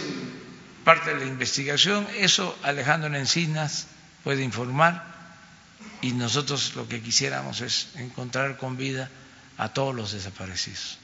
parte de la investigación, eso Alejandro Encinas puede informar y nosotros lo que quisiéramos es encontrar con vida a todos los desaparecidos.